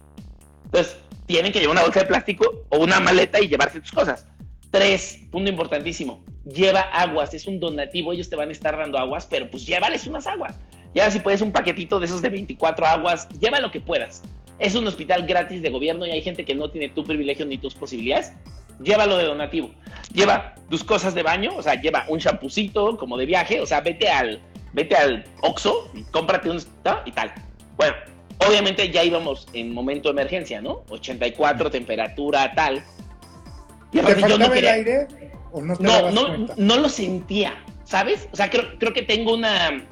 Entonces, tienen que llevar una bolsa de plástico o una maleta y llevarse tus cosas. Tres, punto importantísimo, lleva aguas, es un donativo, ellos te van a estar dando aguas, pero pues llévales unas aguas. Lleva si puedes un paquetito de esos de 24 aguas, lleva lo que puedas. Es un hospital gratis de gobierno y hay gente que no tiene tu privilegio ni tus posibilidades. Llévalo de donativo. Lleva tus cosas de baño, o sea, lleva un champucito como de viaje, o sea, vete al, vete al Oxxo y cómprate un ¿no? y tal. Bueno, obviamente ya íbamos en momento de emergencia, ¿no? 84, temperatura, tal. Y ¿Te yo faltaba no el aire o no te no, no, no lo sentía, ¿sabes? O sea, creo, creo que tengo una.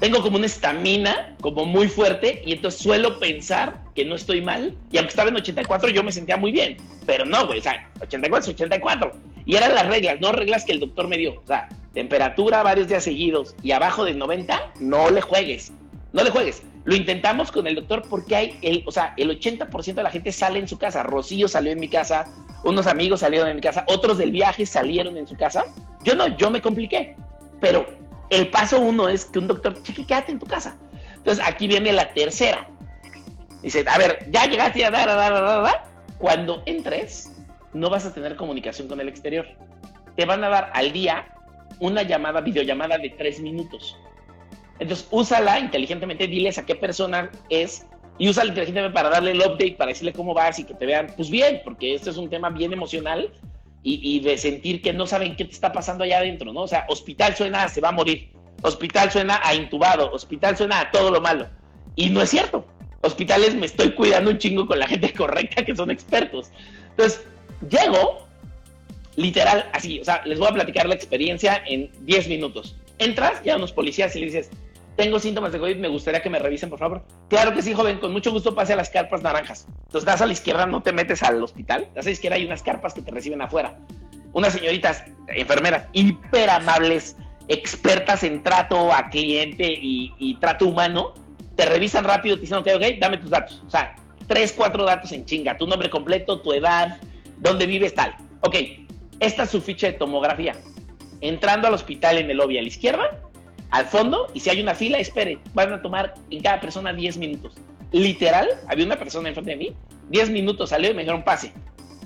Tengo como una estamina como muy fuerte y entonces suelo pensar que no estoy mal. Y aunque estaba en 84, yo me sentía muy bien. Pero no, güey, o sea, 84 es 84. Y eran las reglas, no reglas que el doctor me dio. O sea, temperatura varios días seguidos y abajo de 90, no le juegues. No le juegues. Lo intentamos con el doctor porque hay, el, o sea, el 80% de la gente sale en su casa. Rocío salió en mi casa, unos amigos salieron en mi casa, otros del viaje salieron en su casa. Yo no, yo me compliqué. Pero el paso uno es que un doctor, chiqui, quédate en tu casa. Entonces aquí viene la tercera. Dice, a ver, ya llegaste a dar, a dar, dar, dar. Cuando entres, no vas a tener comunicación con el exterior. Te van a dar al día una llamada, videollamada de tres minutos. Entonces, úsala inteligentemente, diles a qué persona es y úsala inteligentemente para darle el update, para decirle cómo vas y que te vean, pues bien, porque este es un tema bien emocional y, de sentir que no saben qué te está pasando allá adentro, ¿no? O sea, hospital suena a se va a morir, hospital suena a intubado, hospital suena a todo lo malo. Y no es cierto. Hospitales me estoy cuidando un chingo con la gente correcta que son expertos. Entonces, llego, literal, así, o sea, les voy a platicar la experiencia en 10 minutos. Entras, ya unos policías y le dices, tengo síntomas de COVID, me gustaría que me revisen, por favor. Claro que sí, joven, con mucho gusto pase a las carpas naranjas. Entonces das a la izquierda, no te metes al hospital, das a la izquierda hay unas carpas que te reciben afuera. Unas señoritas, enfermeras, hiper amables, expertas en trato a cliente y, trato humano, te revisan rápido, te dicen, ok, ok, dame tus datos. O sea, tres, cuatro datos en chinga, tu nombre completo, tu edad, dónde vives, tal. Ok, esta es su ficha de tomografía. Entrando al hospital en el lobby a la izquierda, al fondo, y si hay una fila, espere, van a tomar en cada persona 10 minutos. Literal, había una persona enfrente de mí, 10 minutos salió y me dijeron pase.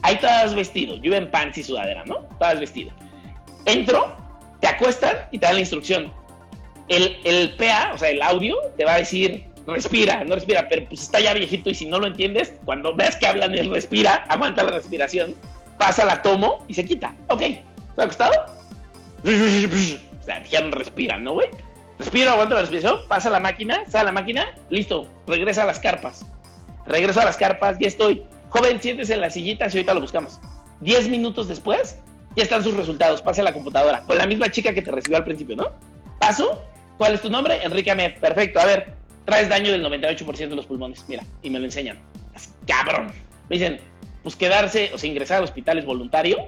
Ahí todas vestido, yo en pants y sudadera, ¿no? Todas vestido. Entro, te acuestan y te dan la instrucción. El, el PA, o sea, el audio, te va a decir, respira, no respira, pero pues está ya viejito y si no lo entiendes, cuando veas que hablan el respira, aguanta la respiración, pasa la tomo y se quita. Ok, ¿está acostado? Ya no respira, ¿no, güey? Respira, aguanta la respiración, pasa la máquina, sale la máquina, listo, regresa a las carpas. Regreso a las carpas, ya estoy. Joven, siéntese en la sillita y ahorita lo buscamos. Diez minutos después, ya están sus resultados. Pasa a la computadora. Con la misma chica que te recibió al principio, ¿no? Paso. ¿Cuál es tu nombre? Enrique Amet. Perfecto. A ver, traes daño del 98% de los pulmones. Mira, y me lo enseñan. Cabrón. Me dicen, pues quedarse, o sea, ingresar al hospital es voluntario,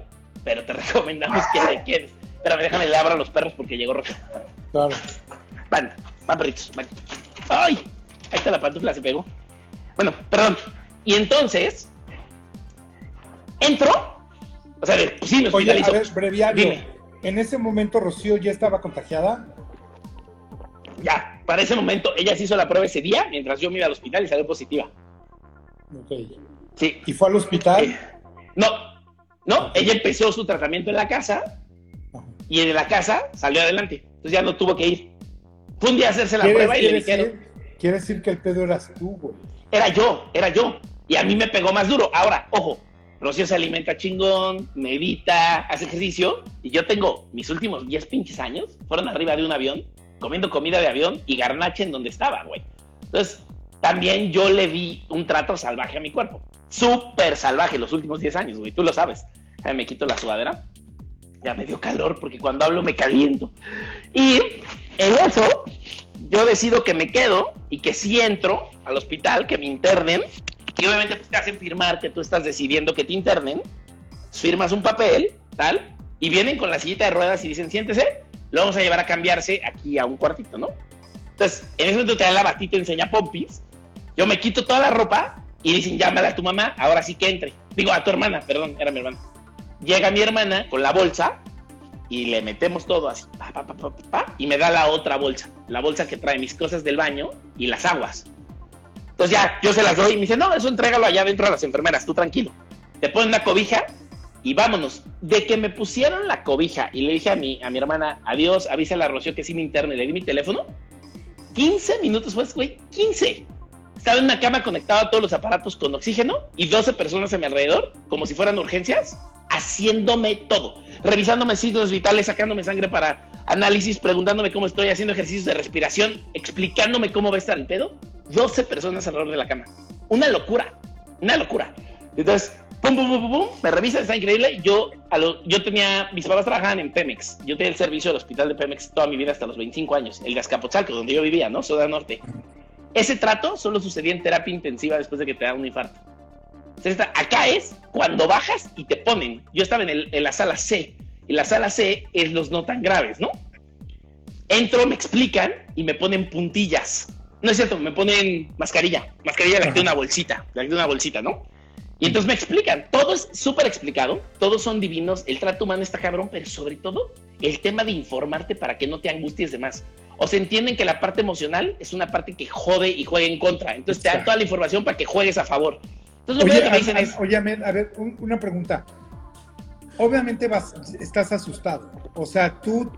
pero te recomendamos que te quedes. Espérame, déjame le abro a los perros porque llegó Roca. Claro. Van, van perritos, van. ¡Ay! Ahí está la pantufla, se pegó. Bueno, perdón. Y entonces, entro. O sea, pues sí, me Oye, a ver, breviario. Dime. En ese momento Rocío ya estaba contagiada. Ya, para ese momento, ella se hizo la prueba ese día, mientras yo me iba al hospital y salió positiva. Ok. Sí. ¿Y fue al hospital? No, no, ella empezó su tratamiento en la casa. Y en la casa salió adelante. Entonces ya no tuvo que ir. Fue un día a hacerse la ¿Quieres- prueba y le dijeron. quiere decir que el pedo eras tú, güey. Era yo, era yo. Y a mí me pegó más duro. Ahora, ojo, Rocío se alimenta chingón, medita, hace ejercicio. Y yo tengo mis últimos 10 pinches años, fueron arriba de un avión, comiendo comida de avión y garnache en donde estaba, güey. Entonces, también yo le di un trato salvaje a mi cuerpo. Súper salvaje los últimos 10 años, güey. Tú lo sabes. me quito la sudadera. Ya me dio calor porque cuando hablo me caliento. Y en eso, yo decido que me quedo y que si entro al hospital, que me internen. Y obviamente pues, te hacen firmar que tú estás decidiendo que te internen. Firmas un papel, tal. Y vienen con la sillita de ruedas y dicen, siéntese. Lo vamos a llevar a cambiarse aquí a un cuartito, ¿no? Entonces, en ese momento te da la batita, enseña pompis yo me quito toda la ropa y dicen, llámala a tu mamá, ahora sí que entre. Digo, a tu hermana, perdón, era mi hermana. Llega mi hermana con la bolsa y le metemos todo así, y me da la otra bolsa, la bolsa que trae mis cosas del baño y las aguas. Entonces ya, yo se las doy y me dice, no, eso entrégalo allá adentro a las enfermeras, tú tranquilo. Te ponen una cobija y vámonos. De que me pusieron la cobija y le dije a mi, a mi hermana, adiós, avísale a Rocío que sí me interne, le di mi teléfono. 15 minutos después, güey, 15 estaba en una cama conectada a todos los aparatos con oxígeno y 12 personas a mi alrededor, como si fueran urgencias, haciéndome todo, revisándome signos vitales, sacándome sangre para análisis, preguntándome cómo estoy, haciendo ejercicios de respiración, explicándome cómo va a estar el pedo. 12 personas alrededor de la cama. Una locura, una locura. Entonces, pum, pum, pum, pum, me revisan, está increíble. Yo, yo tenía, mis papás trabajaban en Pemex. Yo tenía el servicio del hospital de Pemex toda mi vida hasta los 25 años, el de Azcapotzalco, donde yo vivía, ¿no? Soda Norte. Ese trato solo sucedía en terapia intensiva después de que te da un infarto. Entonces, acá es cuando bajas y te ponen. Yo estaba en, en la sala C, y la sala C es los no tan graves, ¿no? Entro, me explican y me ponen puntillas. No es cierto, me ponen mascarilla. Mascarilla la de una bolsita, la de una bolsita, ¿no? Y entonces me explican, todo es súper explicado, todos son divinos, el trato humano está cabrón, pero sobre todo el tema de informarte para que no te angusties de más o se entienden que la parte emocional es una parte que jode y juega en contra. Entonces te dan toda la información para que juegues a favor. Entonces lo oye, que me dicen es... Oye, a ver, una pregunta. Obviamente vas, estás asustado. O sea, tú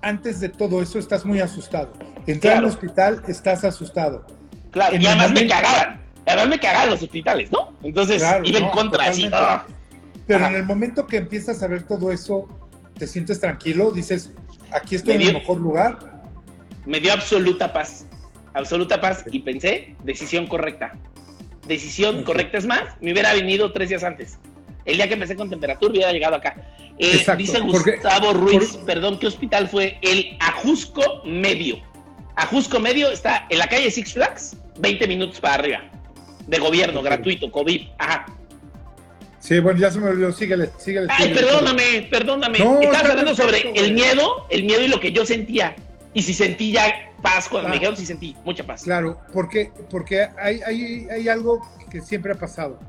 antes de todo eso estás muy asustado. Entrar al hospital estás asustado. Claro, y además me cagaban. Además me cagaban los hospitales, ¿no? Entonces iba en contra, así. ¡ah! Pero en el momento que empiezas a ver todo eso, te sientes tranquilo, dices, aquí estoy en el mejor lugar me dio absoluta paz, absoluta paz y pensé, decisión correcta. Decisión correcta es más, me hubiera venido tres días antes. El día que empecé con temperatura hubiera llegado acá. Eh, dice Gustavo Ruiz, perdón, ¿qué hospital fue? El Ajusco Medio. Ajusco Medio está en la calle Six Flags, 20 minutos para arriba. De gobierno, gratuito, COVID. Ajá. Sí, bueno, ya se me olvidó, síguele, síguele. Ay, perdóname, perdóname. Estás hablando sobre el miedo, el miedo y lo que yo sentía. Y si sentí ya paz cuando me dijeron, sí sentí mucha paz. Claro, porque, porque hay, hay, hay algo que siempre ha pasado.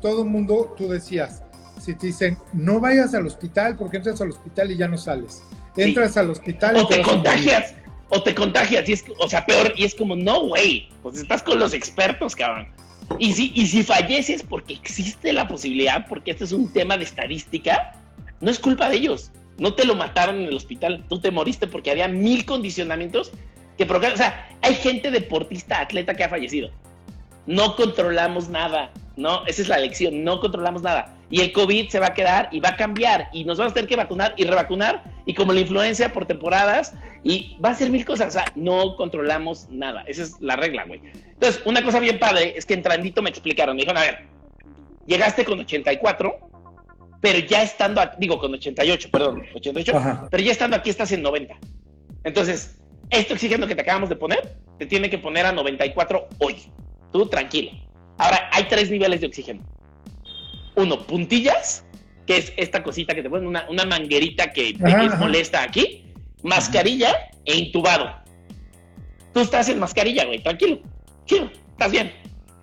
Todo el mundo, tú decías, si te dicen, no vayas al hospital porque entras al hospital y ya no sales. Entras al hospital o te, contagias. O te contagias, y es, o sea, peor, y es como, no, güey, pues estás con los expertos, cabrón. Y si, y si falleces porque existe la posibilidad, porque este es un tema de estadística, no es culpa de ellos no te lo mataron en el hospital, tú te moriste porque había mil condicionamientos que provocaron. O sea, hay gente deportista, atleta que ha fallecido. No controlamos nada, ¿no? Esa es la lección, no controlamos nada. Y el COVID se va a quedar y va a cambiar y nos vamos a tener que vacunar y revacunar y como la influencia por temporadas y va a ser mil cosas. O sea, no controlamos nada. Esa es la regla, güey. Entonces, una cosa bien padre es que entrandito me explicaron, me dijeron, a ver, llegaste con 84, pero ya estando, aquí, digo con 88, perdón, 88, pero ya estando aquí estás en 90. Entonces, este oxígeno que te acabamos de poner, te tiene que poner a 94 hoy. Tú tranquilo. Ahora, hay tres niveles de oxígeno. Uno, puntillas, que es esta cosita que te ponen, una, una manguerita que te molesta aquí, mascarilla e intubado. Tú estás en mascarilla, güey, tranquilo, chido, estás bien.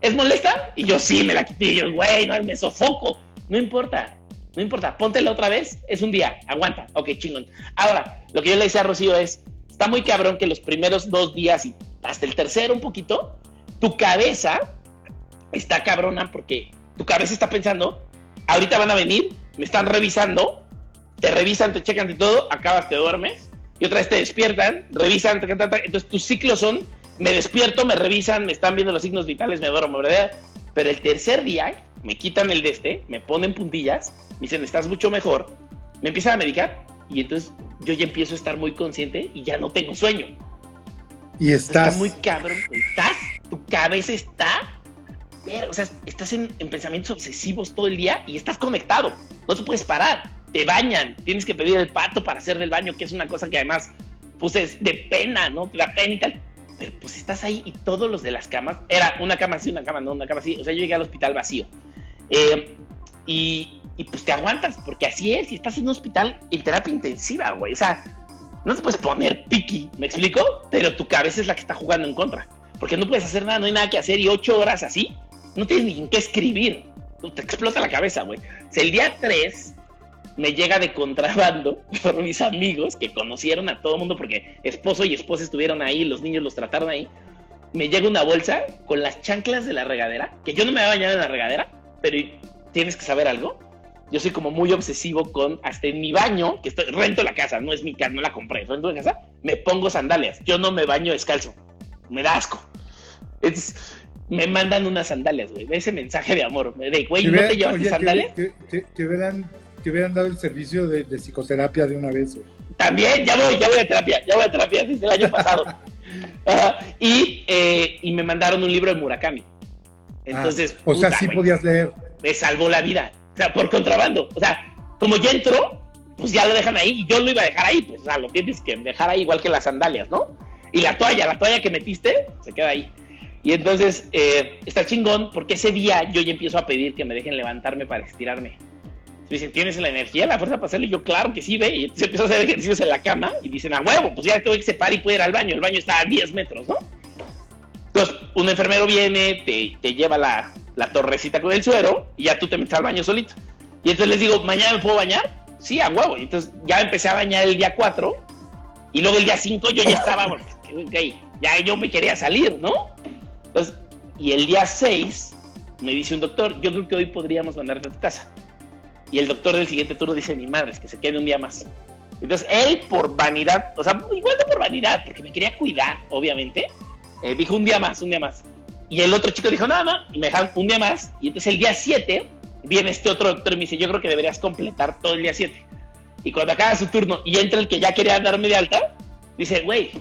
¿Es molesta? Y yo sí, me la quité, y yo, güey, no, me sofoco. No importa, no importa, póntela otra vez, es un día, aguanta, ok, chingón. Ahora, lo que yo le decía a Rocío es, está muy cabrón que los primeros dos días y hasta el tercero un poquito, tu cabeza está cabrona porque tu cabeza está pensando, ahorita van a venir, me están revisando, te revisan, te checan de todo, acabas, te duermes, y otra vez te despiertan, revisan, entonces tus ciclos son me despierto, me revisan, me están viendo los signos vitales, me duermo, ¿verdad? Pero el tercer día me quitan el de este, me ponen puntillas, me dicen, estás mucho mejor, me empiezan a medicar y entonces yo ya empiezo a estar muy consciente y ya no tengo sueño. Y estás... muy cabrón, estás, tu cabeza está o sea, estás en, pensamientos obsesivos todo el día y estás conectado. No te puedes parar. Te bañan. Tienes que pedir el pato para hacer del baño, que es una cosa que además, pues es de pena, ¿no? La pena y tal. Pero pues estás ahí y todos los de las camas, era una cama así, una cama no, una cama así. O sea, yo llegué al hospital vacío. Eh, y, pues te aguantas, porque así es. Y estás en un hospital en terapia intensiva, güey. O sea, no te puedes poner piqui, ¿me explico? Pero tu cabeza es la que está jugando en contra. Porque no puedes hacer nada, no hay nada que hacer. Y ocho horas así, no tienes ni en qué escribir. Te explota la cabeza, güey. el día 3 me llega de contrabando por mis amigos que conocieron a todo mundo porque esposo y esposa estuvieron ahí, los niños los trataron ahí. Me llega una bolsa con las chanclas de la regadera, que yo no me había bañado en la regadera, pero tienes que saber algo. Yo soy como muy obsesivo con, hasta en mi baño, que estoy, rento la casa, no es mi casa, no la compré, rento la casa, me pongo sandalias. Yo no me baño descalzo, me da asco. Me mandan unas sandalias, güey. Ese mensaje de amor. De, güey, ¿no te llevas sandalias? Te, hubieran, dado el servicio de, psicoterapia de una vez, También, ya voy, ya voy a terapia, ya voy a terapia desde el año pasado. y, eh, y me mandaron un libro de Murakami. Entonces. Ah, o sea, sí podías leer. Me salvó la vida. O sea, por contrabando. O sea, como ya entró, pues ya lo dejan ahí. Y yo lo iba a dejar ahí. Pues, o sea, lo tienes que dejar ahí igual que las sandalias, ¿no? Y la toalla, la toalla que metiste, se queda ahí. Y entonces eh, está chingón porque ese día yo ya empiezo a pedir que me dejen levantarme para estirarme. Me dicen, ¿tienes la energía, la fuerza para hacerlo? Y yo, claro que sí, ve. Y entonces empiezo a hacer ejercicios en la cama y dicen, a huevo, pues ya tengo que separar y puedo ir al baño. El baño está a 10 metros, ¿no? Entonces, un enfermero viene, te, te lleva la, la, torrecita con el suero y ya tú te metes al baño solito. Y entonces les digo, ¿mañana me puedo bañar? Sí, a huevo. Y entonces ya empecé a bañar el día 4 y luego el día 5 yo ya estaba, bueno, ya yo me quería salir, ¿no? Entonces, y el día 6 me dice un doctor, yo creo que hoy podríamos mandarte a tu casa. Y el doctor del siguiente turno dice, mi madre, es que se quede un día más. Entonces, él por vanidad, o sea, igual no por vanidad, porque me quería cuidar, obviamente, eh, dijo un día más, un día más. Y el otro chico dijo, nada, no, y me dejaron un día más. Y entonces el día 7 viene este otro doctor y me dice, yo creo que deberías completar todo el día 7. Y cuando acaba su turno y entra el que ya quería darme de alta, dice, güey,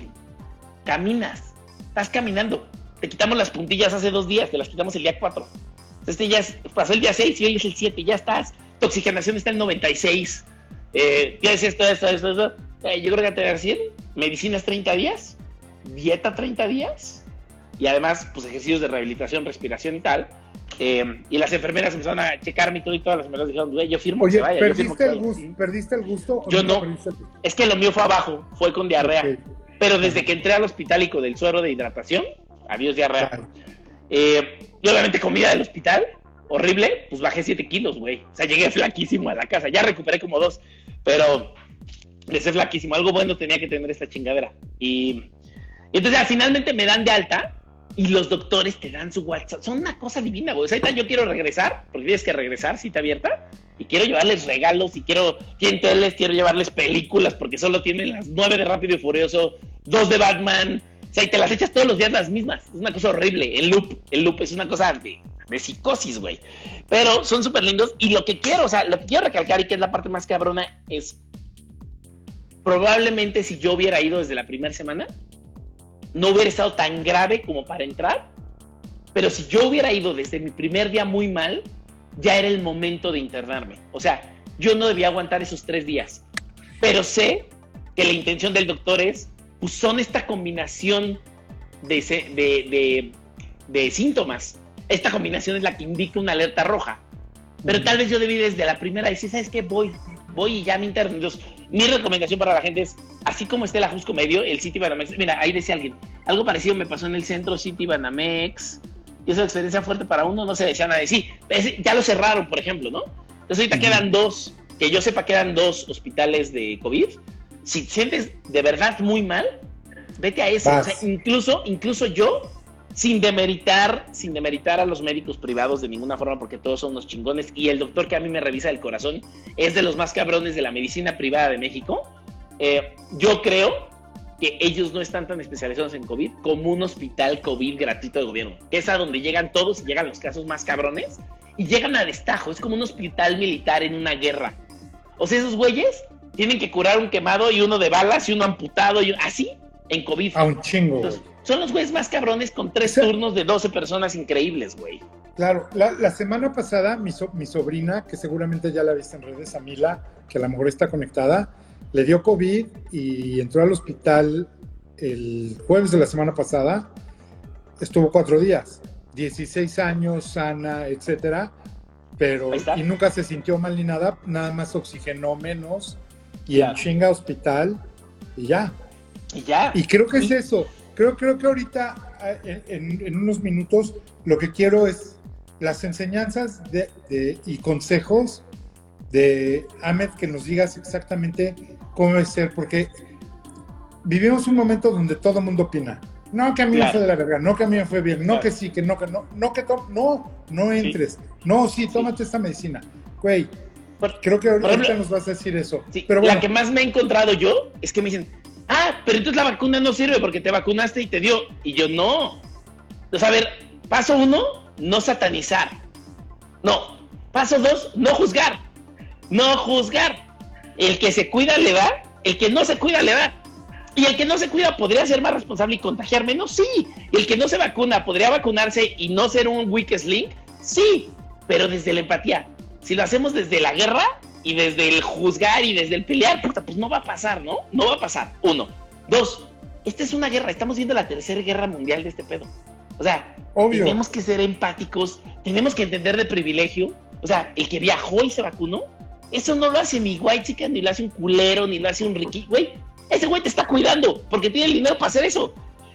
caminas, estás caminando, te quitamos las puntillas hace dos días, te las quitamos el día 4. Este ya pasó el día 6 y hoy es el 7, ya estás. Tu oxigenación está en 96. Eh, es esto, esto, esto, esto. Eh, yo creo que te voy a decir, medicinas 30 días, dieta 30 días y además, pues ejercicios de rehabilitación, respiración y tal. Eh, y las enfermeras empezaron a checarme y todo y todas las enfermeras dijeron, güey, yo firmo Oye, que vaya. ¿perdiste, el gusto, ¿Perdiste el gusto? Yo no. Es que lo mío fue abajo, fue con diarrea. Pero desde que entré al hospitálico del suero de hidratación, adiós diarrea. Eh, y obviamente comida del hospital, horrible, pues bajé 7 kilos, güey. O sea, llegué flaquísimo a la casa. Ya recuperé como dos, pero ese flaquísimo. Algo bueno tenía que tener esta chingadera. Y, entonces ya finalmente me dan de alta y los doctores te dan su WhatsApp. Son una cosa divina, güey. O sea, yo quiero regresar, porque tienes que regresar, cita abierta. Y quiero llevarles regalos y quiero, les quiero llevarles películas, porque solo tienen las nueve de Rápido y Furioso, dos de Batman, o sea, y te las echas todos los días las mismas. Es una cosa horrible. El loop, el loop es una cosa de, de psicosis, güey. Pero son súper lindos. Y lo que quiero, o sea, lo que quiero recalcar y que es la parte más cabrona es probablemente si yo hubiera ido desde la primera semana, no hubiera estado tan grave como para entrar. Pero si yo hubiera ido desde mi primer día muy mal, ya era el momento de internarme. O sea, yo no debía aguantar esos tres días. Pero sé que la intención del doctor es pues son esta combinación de, de, síntomas. Esta combinación es la que indica una alerta roja. Pero tal vez yo debí desde la primera decir, ¿sabes qué? Voy, voy y ya me interno. Entonces, mi recomendación para la gente es, así como esté el Ajusco Medio, el City Banamex, mira, ahí decía alguien, algo parecido me pasó en el centro City Banamex, y esa experiencia fuerte para uno, no se decía nada de sí. Ya lo cerraron, por ejemplo, ¿no? Entonces ahorita quedan dos, que yo sepa quedan dos hospitales de COVID, si te sientes de verdad muy mal, vete a eso. incluso, incluso yo, sin demeritar, sin demeritar a los médicos privados de ninguna forma, porque todos son unos chingones, y el doctor que a mí me revisa el corazón es de los más cabrones de la medicina privada de México. Eh, yo creo que ellos no están tan especializados en COVID como un hospital COVID gratuito de gobierno, que es a donde llegan todos y llegan los casos más cabrones y llegan a destajo. Es como un hospital militar en una guerra. O sea, esos güeyes tienen que curar un quemado y uno de balas y uno amputado y así en COVID. A un chingo. Son los güeyes más cabrones con tres turnos de 12 personas increíbles, güey. Claro, la, semana pasada mi, mi, sobrina, que seguramente ya la viste en redes, a Mila, que a lo mejor está conectada, le dio COVID y entró al hospital el jueves de la semana pasada. Estuvo cuatro días, 16 años, sana, etcétera, pero y nunca se sintió mal ni nada, nada más oxigenó menos y en chinga hospital y ya. Y ya. Y creo que es eso. Creo, creo que ahorita, eh, en, unos minutos, lo que quiero es las enseñanzas de, y consejos de Ahmed que nos digas exactamente cómo debe ser, porque vivimos un momento donde todo el mundo opina. No, que a mí me fue de la verga, no que a mí me fue bien, no que sí, que no, que no, no que no, no entres, no, sí, tómate esta medicina. Güey, creo que ahorita nos vas a decir eso. pero La que más me he encontrado yo es que me dicen, ah, pero entonces la vacuna no sirve porque te vacunaste y te dio. Y yo no. Entonces, a ver, paso uno, no satanizar. No. Paso dos, no juzgar. No juzgar. El que se cuida le da, el que no se cuida le da. Y el que no se cuida podría ser más responsable y contagiar menos, sí. El que no se vacuna podría vacunarse y no ser un weak link, sí. Pero desde la empatía. Si lo hacemos desde la guerra y desde el juzgar y desde el pelear, puta, pues no va a pasar, ¿no? No va a pasar. Uno. Dos, esta es una guerra. Estamos viendo la tercera guerra mundial de este pedo. O sea, tenemos que ser empáticos, tenemos que entender de privilegio. O sea, el que viajó y se vacunó, eso no lo hace ni white chica, ni lo hace un culero, ni lo hace un riqui, güey. Ese güey te está cuidando porque tiene el dinero para hacer eso.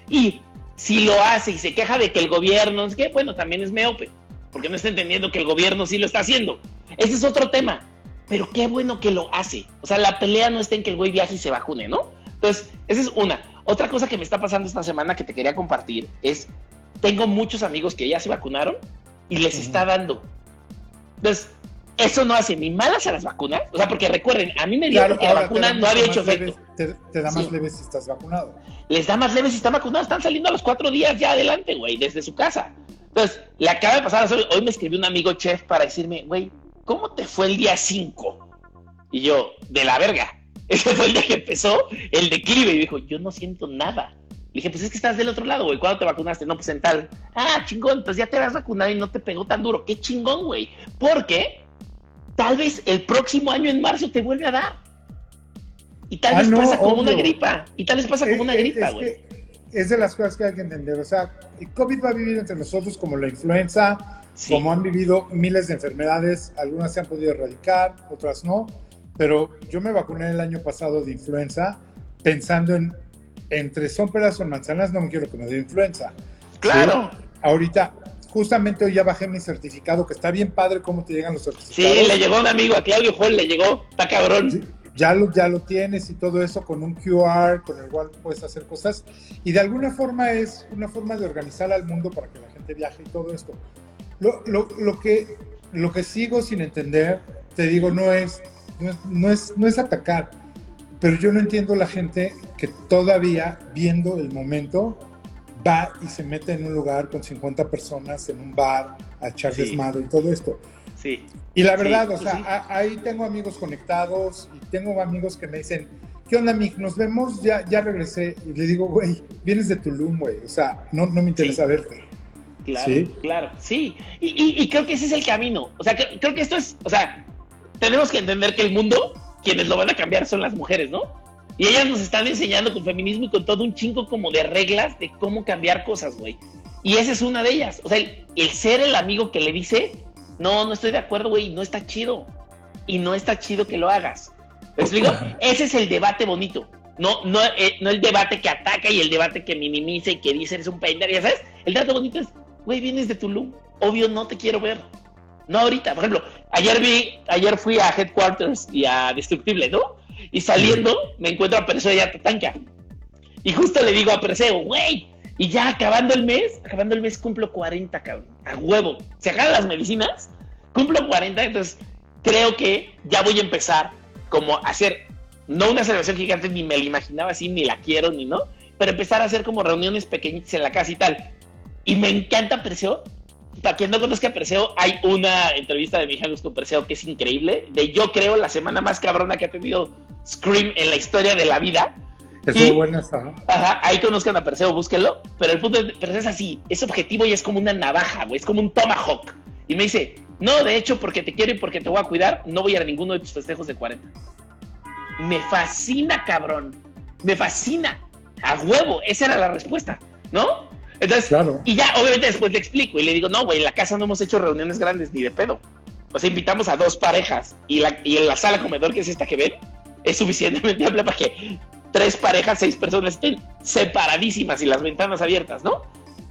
Y si lo hace y se queja de que el gobierno, es que bueno, también es meope, porque no está entendiendo que el gobierno sí lo está haciendo. Ese es otro tema. Pero qué bueno que lo hace. O sea, la pelea no está en que el güey viaje y se vacune, ¿no? Entonces, esa es una. Otra cosa que me está pasando esta semana que te quería compartir es tengo muchos amigos que ya se vacunaron y les está dando. Entonces, eso no hace ni malas a las vacunas. O sea, porque recuerden, a mí me dio que la vacuna no había hecho efecto. te, da más leve si estás vacunado. Les da más leve si están vacunados. Están saliendo a los cuatro días ya adelante, güey, desde su casa. Entonces, le acaba de pasar, hoy me escribió un amigo chef para decirme, güey, ¿cómo te fue el día 5? Y yo, de la verga. Ese fue el día que empezó el declive. Y dijo, yo no siento nada. Le dije, pues es que estás del otro lado, güey. ¿Cuándo te vacunaste? No, pues en tal. Ah, chingón, pues ya te vas vacunado y no te pegó tan duro. Qué chingón, güey. Porque tal vez el próximo año en marzo te vuelve a dar. Y tal ah, vez pasa como una gripa. Y tal vez pasa como una gripa, güey. Es, de las cosas que hay que entender. O sea, el COVID va a vivir entre nosotros como la influenza, como han vivido miles de enfermedades. Algunas se han podido erradicar, otras no. Pero yo me vacuné el año pasado de influenza pensando en entre son peras o manzanas, no me quiero que me dé influenza. Claro. Ahorita, justamente hoy ya bajé mi certificado, que está bien padre cómo te llegan los certificados. Sí, le llegó un amigo, a Claudio Hall le llegó, está cabrón. Ya, lo, ya lo tienes y todo eso con un QR, con el cual puedes hacer cosas. Y de alguna forma es una forma de organizar al mundo para que la gente viaje y todo esto. Lo, lo, lo que, lo que sigo sin entender, te digo, no es, no es, no es, no es atacar pero yo no entiendo la gente que todavía, viendo el momento, va y se mete en un lugar con 50 personas en un bar a echar desmadre y todo esto. Sí. Y la verdad, o sea, ahí tengo amigos conectados y tengo amigos que me dicen, ¿qué onda, Mick? Nos vemos, ya, ya regresé. Y le digo, güey, vienes de Tulum, güey. O sea, no, no me interesa verte. Claro, ¿Sí? claro, sí. Y, y, creo que ese es el camino. O sea, creo que esto es, o sea, tenemos que entender que el mundo quienes lo van a cambiar son las mujeres, ¿no? Y ellas nos están enseñando con feminismo y con todo un chingo como de reglas de cómo cambiar cosas, güey. Y esa es una de ellas. O sea, el, ser el amigo que le dice, no, no estoy de acuerdo, güey, no está chido. Y no está chido que lo hagas. ¿Me explico? Ese es el debate bonito. No, no, eh, no el debate que ataca y el debate que minimiza y que dice eres un pendejo, ya sabes. El debate bonito es, güey, vienes de Tulum. Obvio no te quiero ver. No ahorita, por ejemplo, ayer vi, ayer fui a Headquarters y a Destructible, ¿no? Y saliendo me encuentro a Perseo y a Tatanka. Y justo le digo a Perseo, güey, y ya acabando el mes, acabando el mes cumplo 40, cabrón, a huevo. Se acaban las medicinas, cumplo 40, entonces creo que ya voy a empezar como a hacer no una celebración gigante, ni me la imaginaba así, ni la quiero, ni no, pero empezar a hacer como reuniones pequeñitas en la casa y tal. Y me encanta Perseo. Para quien no conozca Perseo, hay una entrevista de Mijangos con Perseo que es increíble. De yo creo la semana más cabrona que ha tenido Scream en la historia de la vida. Es buena Ajá, ahí conozcan a Perseo, búsquenlo. Pero el punto de Perseo es así: es objetivo y es como una navaja, güey, es como un tomahawk. Y me dice: No, de hecho, porque te quiero y porque te voy a cuidar, no voy a ir a ninguno de tus festejos de 40. Me fascina, cabrón. Me fascina. A huevo, esa era la respuesta, ¿no? Entonces, y ya, obviamente después le explico y le digo, no, güey, en la casa no hemos hecho reuniones grandes ni de pedo. O sea, invitamos a dos parejas y, la, y en la sala comedor, que es esta que ven, es suficientemente amplia para que tres parejas, seis personas estén separadísimas y las ventanas abiertas, ¿no?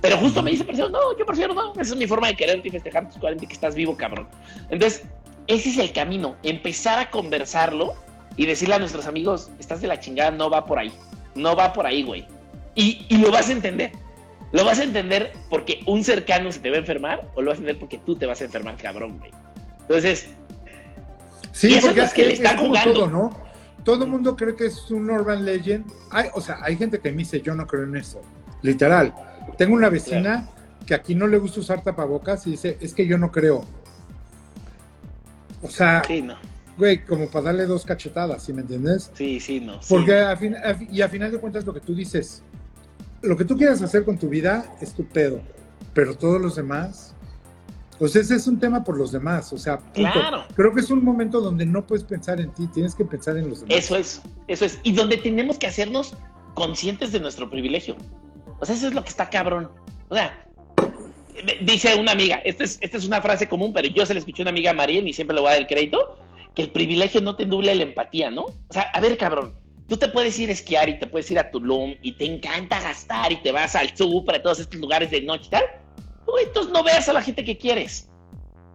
Pero justo me dice, no, yo prefiero no, esa es mi forma de quererte y festejar tus 40 que estás vivo, cabrón. Entonces, ese es el camino, empezar a conversarlo y decirle a nuestros amigos, estás de la chingada, no va por ahí, no va por ahí, güey. Y, y lo vas a entender. Lo vas a entender porque un cercano se te va a enfermar o lo vas a entender porque tú te vas a enfermar, cabrón, güey. Entonces, sí, porque es que, le están jugando. Todo, ¿no? Todo el mundo cree que es un urban legend. Hay, o sea, hay gente que me dice, yo no creo en eso. Literal. Tengo una vecina que aquí no le gusta usar tapabocas y dice, es que yo no creo. O sea, sí, no güey, como para darle dos cachetadas, ¿sí me entiendes? Sí, sí, no. Porque A fin, y a final de cuentas lo que tú dices, lo que tú quieras hacer con tu vida es tu pedo, pero todos los demás, pues ese es un tema por los demás, o sea, claro. creo que es un momento donde no puedes pensar en ti, tienes que pensar en los demás. Eso es, eso es, y donde tenemos que hacernos conscientes de nuestro privilegio. O sea, eso es lo que está cabrón. O sea, dice una amiga, esta es, esta es una frase común, pero yo se la escuché a una amiga María y siempre le voy a dar el crédito que el privilegio no te nuble la empatía, ¿no? O sea, a ver, cabrón, tú te puedes ir a esquiar y te puedes ir a Tulum y te encanta gastar y te vas al sur, a todos estos lugares de noche y tal. Güey, entonces no veas a la gente que quieres.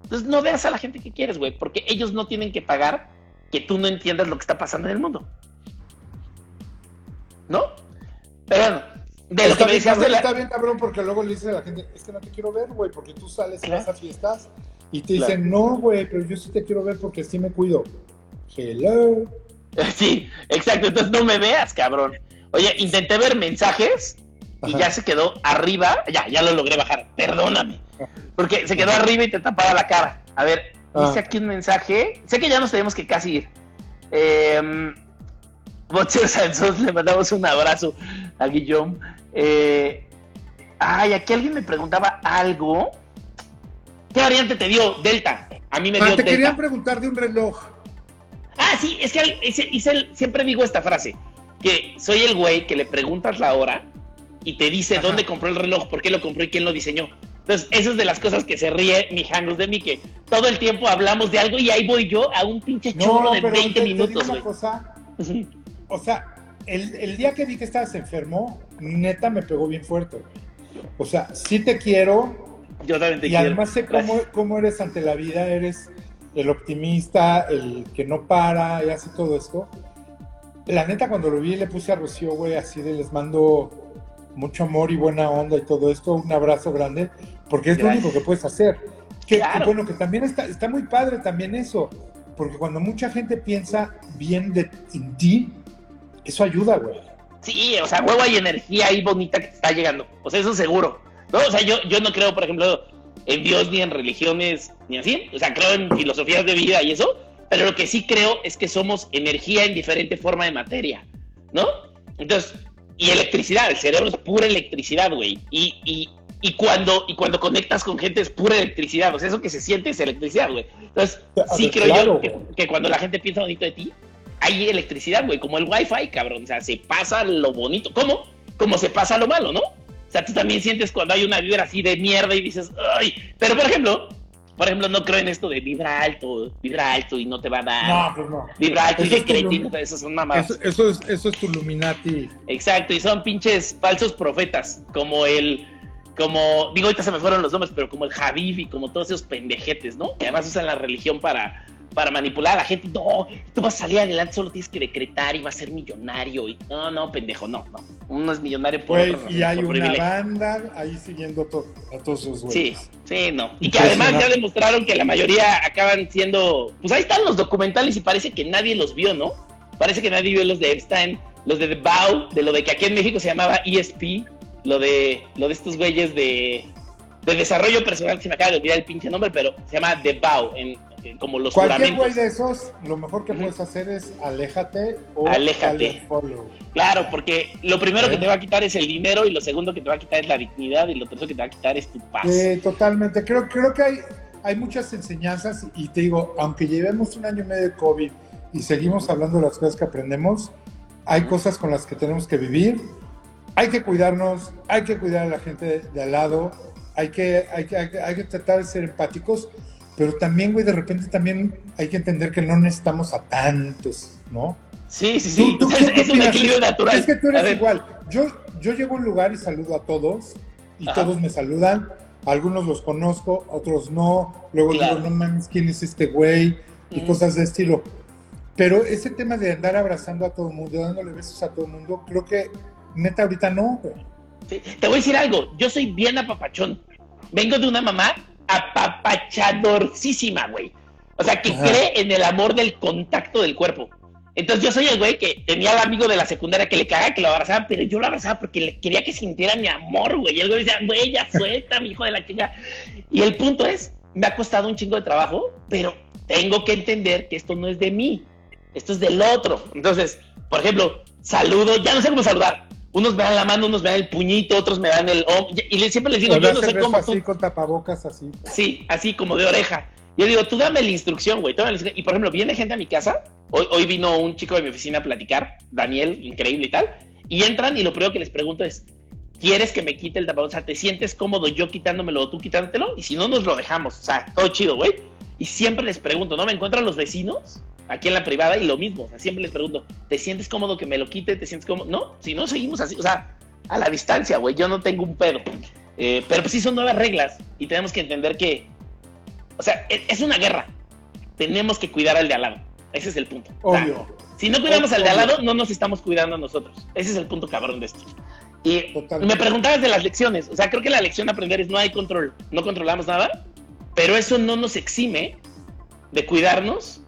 Entonces no veas a la gente que quieres, güey, porque ellos no tienen que pagar que tú no entiendas lo que está pasando en el mundo. ¿No? Pero bueno, de lo que me decías de la... Está bien, cabrón, porque luego le dices a la gente, es que no te quiero ver, güey, porque tú sales y vas a fiestas y te dicen, no, güey, pero yo sí te quiero ver porque sí me cuido. Hello. Sí, exacto. Entonces no me veas, cabrón. Oye, intenté ver mensajes y ya se quedó arriba. Ya, ya lo logré bajar. Perdóname. Porque se quedó arriba y te tapaba la cara. A ver, ah. dice aquí un mensaje. Sé que ya nos tenemos que casi ir. Eh, le mandamos un abrazo a Guillaume. Eh, ay, aquí alguien me preguntaba algo. ¿Qué variante te dio? Delta. A mí me ah, dio te quería preguntar de un reloj. Ah, sí, es que siempre digo esta frase, que soy el güey que le preguntas la hora y te dice dónde compró el reloj, por qué lo compró y quién lo diseñó. Entonces, eso es de las cosas que se ríe mi Hangus de mí, que todo el tiempo hablamos de algo y ahí voy yo a un pinche churro de 20 minutos, o sea, el, el, día que vi que estabas enfermo, neta me pegó bien fuerte. O sea, sí te quiero, yo también te y además sé cómo, cómo, eres ante la vida, eres el optimista, el que no para y hace todo esto. La neta, cuando lo vi, le puse a Rocío, güey, así de les mando mucho amor y buena onda y todo esto, un abrazo grande, porque es lo único que puedes hacer. Que, bueno, que también está, está muy padre también eso, porque cuando mucha gente piensa bien de en ti, eso ayuda, güey. Sí, o sea, huevo hay energía ahí bonita que te está llegando, o sea, eso seguro. No, o sea, yo, yo no creo, por ejemplo, en Dios ni en religiones ni así. O sea, creo en filosofías de vida y eso. Pero lo que sí creo es que somos energía en diferente forma de materia, ¿no? Entonces, y electricidad, el cerebro es pura electricidad, güey. Y, y, y, cuando, y cuando conectas con gente es pura electricidad. O sea, eso que se siente es electricidad, güey. Entonces, sí creo yo que, que, cuando la gente piensa bonito de ti, hay electricidad, güey. Como el wifi, cabrón. O sea, se pasa lo bonito. ¿Cómo? Como se pasa lo malo, ¿no? O sea, tú también sientes cuando hay una vibra así de mierda y dices, ay, pero por ejemplo, por ejemplo, no creo en esto de vibra alto, vibra alto y no te va a dar. No, pues no. Vibra alto y de cretino, eso son mamás. Eso, eso, es, eso es tu Illuminati. Exacto, y son pinches falsos profetas, como el, como, digo, ahorita se me fueron los nombres, pero como el Javif y como todos esos pendejetes, ¿no? Que además usan la religión para para manipular a la gente. No, tú vas a salir adelante, solo tienes que decretar y vas a ser millonario. Y, no, no, pendejo, no, no. Uno es millonario por Y hay una banda ahí siguiendo a todos esos güeyes. Sí, sí, no. Y que además ya demostraron que la mayoría acaban siendo. Pues ahí están los documentales y parece que nadie los vio, ¿no? parece que nadie vio los de Epstein, los de The Bow, de lo de que aquí en México se llamaba ESP, lo de, lo de estos güeyes de, de desarrollo personal, se me acaba de olvidar el pinche nombre, pero se llama The Bow, en, como los Cualquier güey de esos, lo mejor que puedes hacer es aléjate o aléjate. Claro, porque lo primero que ¿Eh? te va a quitar es el dinero y lo segundo que te va a quitar es la dignidad y lo tercero que te va a quitar es tu paz. Sí, totalmente. Creo, creo que hay, hay muchas enseñanzas y te digo, aunque llevemos un año y medio de COVID y seguimos hablando de las cosas que aprendemos, hay cosas con las que tenemos que vivir. Hay que cuidarnos, hay que cuidar a la gente de, al lado, hay que, hay, que, hay que tratar de ser empáticos pero también, güey, de repente también hay que entender que no necesitamos a tantos, ¿no? Sí, sí, sí. es, un equilibrio natural. Es que tú eres igual. Yo, yo llego a un lugar y saludo a todos, y todos me saludan. Algunos los conozco, otros no. Luego digo, no mames, ¿quién es este güey? Y cosas de estilo. Pero ese tema de andar abrazando a todo el mundo, dándole besos a todo el mundo, creo que neta ahorita no, güey. Te voy a decir algo, yo soy bien apapachón. Vengo de una mamá apapachadorcísima, güey. O sea, que cree en el amor del contacto del cuerpo. Entonces yo soy el güey que tenía al amigo de la secundaria que le cagaba, que lo abrazaba, pero yo lo abrazaba porque le quería que sintiera mi amor, güey. Y el güey decía, güey, ya suelta, mi hijo de la chica. Y el punto es, me ha costado un chingo de trabajo, pero tengo que entender que esto no es de mí, esto es del otro. Entonces, por ejemplo, saludo, ya no sé cómo saludar unos me dan la mano, unos me dan el puñito, otros me dan el y siempre les digo, yo no sé cómo así con tapabocas así. Sí, así como de oreja. Yo digo, tú dame la instrucción, güey. Y por ejemplo, viene gente a mi casa. Hoy, hoy vino un chico de mi oficina a platicar, Daniel, increíble y tal. Y entran y lo primero que les pregunto es, ¿quieres que me quite el tapabocas? O sea, ¿te sientes cómodo yo quitándomelo o tú quitándotelo? Y si no, nos lo dejamos. O sea, todo chido, güey. Y siempre les pregunto, ¿no? ¿Me encuentran los vecinos? aquí en la privada y lo mismo. O sea, siempre les pregunto, ¿te sientes cómodo que me lo quite? ¿Te sientes cómodo? No, si no, seguimos así. O sea, a la distancia, güey. Yo no tengo un pedo. Eh, pero pues sí son nuevas reglas y tenemos que entender que, o sea, e, es, una guerra. Tenemos que cuidar al de al lado. Ese es el punto. Obvio. si no cuidamos al de al lado, no nos estamos cuidando a nosotros. Ese es el punto cabrón de esto. Y me preguntabas de las lecciones. O sea, creo que la lección a aprender es no hay control. No controlamos nada, pero eso no nos exime de cuidarnos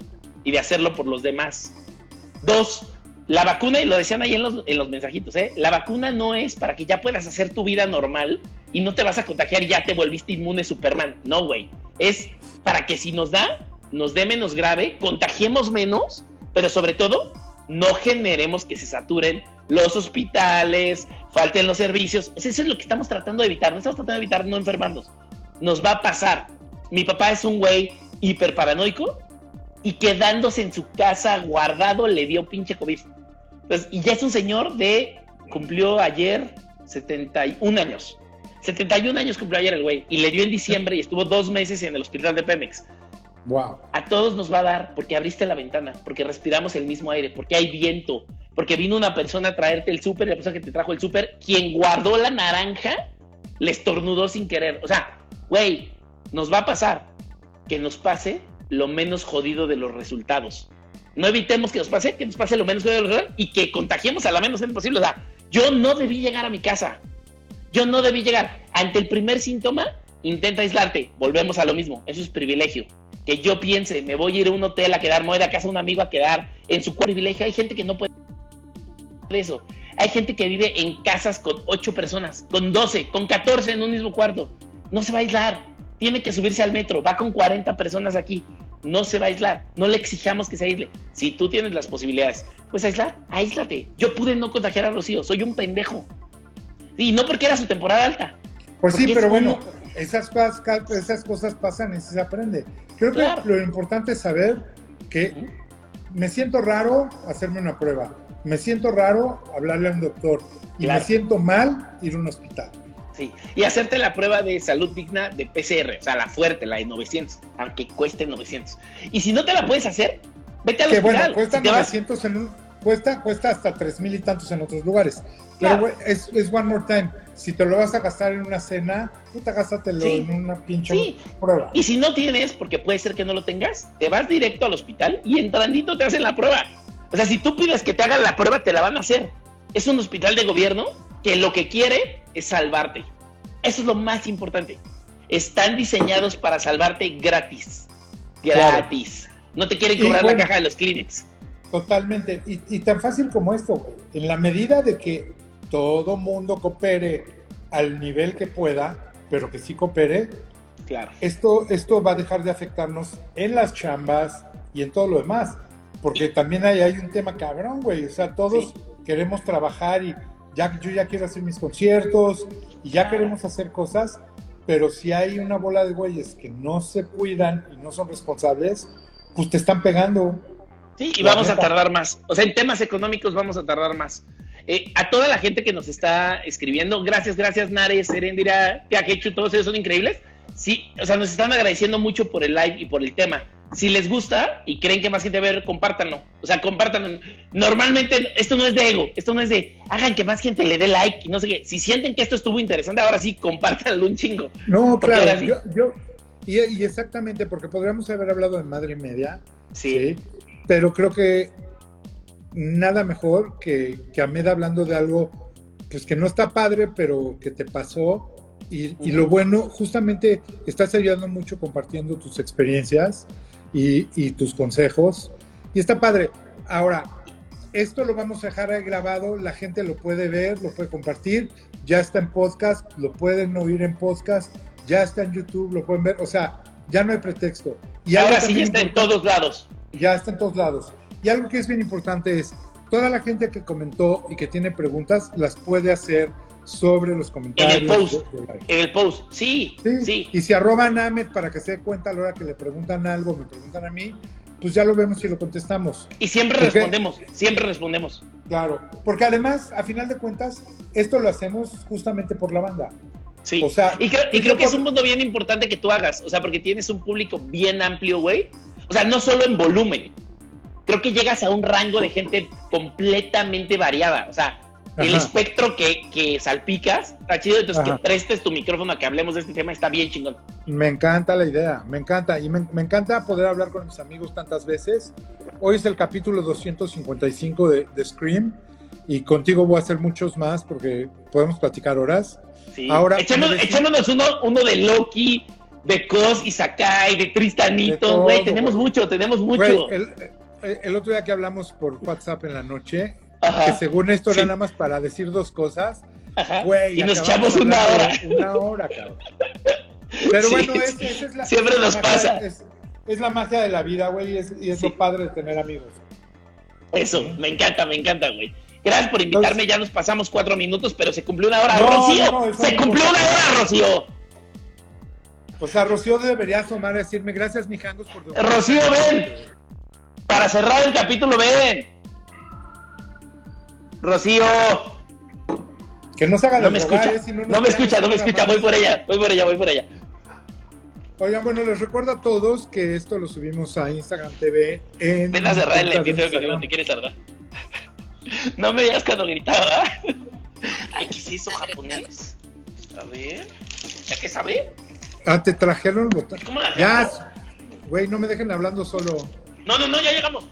y de hacerlo por los demás. Dos, la vacuna, y lo decían ahí en los, en los mensajitos, ¿eh? la vacuna no es para que ya puedas hacer tu vida normal y no te vas a contagiar y ya te volviste inmune Superman. No, güey. Es para que si nos da, nos dé menos grave, contagiemos menos, pero sobre todo, no generemos que se saturen los hospitales, falten los servicios. eso es lo que estamos tratando de evitar. No estamos tratando de evitar no enfermarnos. Nos va a pasar. Mi papá es un güey hiper paranoico y quedándose en su casa guardado le dio pinche COVID. Pues, y ya es un señor de, cumplió ayer 71 años. 71 años cumplió ayer el güey y le dio en diciembre y estuvo dos meses en el hospital de Pemex. Wow. A todos nos va a dar porque abriste la ventana, porque respiramos el mismo aire, porque hay viento, porque vino una persona a traerte el súper y la persona que te trajo el súper, quien guardó la naranja, le estornudó sin querer. O sea, güey, nos va a pasar que nos pase lo menos jodido de los resultados. No evitemos que nos pase, que nos pase lo menos jodido de los resultados y que contagiemos a la menos gente posible. Yo no debí llegar a mi casa. Yo no debí llegar. Ante el primer síntoma, intenta aislarte. Volvemos a lo mismo. Eso es privilegio. Que yo piense, me voy a ir a un hotel a quedar, me voy a casa de un amigo a quedar en su privilegio. Hay gente que no puede eso. Hay gente que vive en casas con ocho personas, con 12, con 14 en un mismo cuarto. No se va a aislar tiene que subirse al metro, va con 40 personas aquí, no se va a aislar, no le exijamos que se aísle. Si tú tienes las posibilidades, pues aislar, aíslate. Yo pude no contagiar a Rocío, soy un pendejo. Y no porque era su temporada alta. Pues sí, pero bueno, esas cosas, esas cosas pasan y se aprende. Creo que lo importante es saber que me siento raro hacerme una prueba, me siento raro hablarle a un doctor y me siento mal ir a un hospital. Y hacerte la prueba de salud digna de PCR, o sea, la fuerte, la de 900, aunque cueste 900. Y si no te la puedes hacer, vete al que hospital. Bueno, cuesta 900 en un, cuesta, cuesta hasta 3 mil y tantos en otros lugares. Pero es, es, one more time. Si te lo vas a gastar en una cena, puta, gástatelo en una pinche prueba. Y si no tienes, porque puede ser que no lo tengas, te vas directo al hospital y entrandito te hacen la prueba. O sea, si tú pides que te hagan la prueba, te la van a hacer. Es un hospital de gobierno que lo que quiere es salvarte. Eso es lo más importante. Están diseñados para salvarte gratis. Gratis. No te quieren cobrar la caja de los clinics. Totalmente. Y, y tan fácil como esto, güey. En la medida de que todo mundo coopere al nivel que pueda, pero que sí coopere, Claro. esto, esto va a dejar de afectarnos en las chambas y en todo lo demás. Porque también hay, hay un tema cabrón, güey. O sea, todos Sí. queremos trabajar y ya, yo ya quiero hacer mis conciertos y ya queremos hacer cosas, pero si hay una bola de güeyes que no se cuidan y no son responsables, pues te están pegando. Sí, y vamos a neta. tardar más. O sea, en temas económicos vamos a tardar más. Eh, a toda la gente que nos está escribiendo, gracias, gracias, Nare, Serendira, Teaquechu, todos ellos son increíbles. Sí, o sea, nos están agradeciendo mucho por el live y por el tema. Si les gusta y creen que más gente a ver, compártanlo. O sea, compártanlo. Normalmente esto no es de ego, esto no es de hagan que más gente le dé like y no sé qué. Si sienten que esto estuvo interesante, ahora sí, compártanlo un chingo. No, Porque claro, sí. yo, yo- y, y exactamente, porque podríamos haber hablado de madre y media, Sí, ¿sí? pero creo que nada mejor que, que Ahmed hablando de algo pues que no está padre, pero que te pasó. Y, y lo bueno, justamente estás ayudando mucho compartiendo tus experiencias y, y tus consejos. Y está padre. Ahora, esto lo vamos a dejar grabado, la gente lo puede ver, lo puede compartir, ya está en podcast, lo pueden oír en podcast, ya está en YouTube, lo pueden ver, o sea, ya no hay pretexto. Y ahora sí ya está en todos lados. ya está en todos lados. Y algo que es bien importante es, toda la gente que comentó y que tiene preguntas, las puede hacer sobre los comentarios. post. de- de live. En el post, sí, Sí. sí. Y si arroban a Ahmed para que se dé cuenta a la hora que le preguntan algo, me preguntan a mí, pues ya lo vemos y lo contestamos. Y siempre respondemos, siempre respondemos. Claro. Porque además, a final de cuentas, esto lo hacemos justamente por la banda. Sí. O sea, y creo, y creo que es un mundo bien importante que tú hagas, o sea, porque tienes un público bien amplio, güey. O sea, no solo en volumen. Creo que llegas a un rango de gente completamente variada. O sea, el espectro que, que salpicas está chido. Entonces, Ajá. que prestes tu micrófono a que hablemos de este tema está bien chingón. Me encanta la idea, me encanta. Y me, me encanta poder hablar con mis amigos tantas veces. Hoy es el capítulo 255 de, de Scream. Y contigo voy a hacer muchos más porque podemos platicar horas. Sí. Ahora, decía- echémonos uno, uno de Loki, de Cos y Sakai, de Tristanito, güey. Tenemos mucho, tenemos mucho. El- el otro día que hablamos por WhatsApp en la noche, que según esto Sí. era nada más para decir dos cosas, ajá. güey. Y nos echamos una hora. Una hora, cabrón. Pero Sí, bueno, es, esa es la, Siempre es la nos magia- pasa. Es, es la magia de la vida, güey, y es, y es Sí. lo padre de tener amigos. Eso, me encanta, me encanta, güey. Gracias por invitarme, ya nos pasamos cuatro minutos, pero se cumplió una hora. No, ¡Rocío! no, ¡Se cumplió una hora, Rocío! O sea, Rocío debería asomar y decirme gracias, mijangos, por Rocío, ven. Para cerrar el capítulo, ven. Rocío, Que no se haga no me escucha, eh, si no me escucha, no me escucha, voy por ella, voy por ella, voy por ella. Oigan, bueno, les recuerdo a todos que esto lo subimos a Instagram TV en... Ven a cerrar el episodio que Instagram. te quieres cerrar. No me digas cuando gritaba. Ay, ¿qué es eso japonés? A ver. ¿Ya qué sabe? Ah, te trajeron el botón. ¿Cómo la Ya, güey, no me dejen hablando solo. No, no, no, ya llegamos.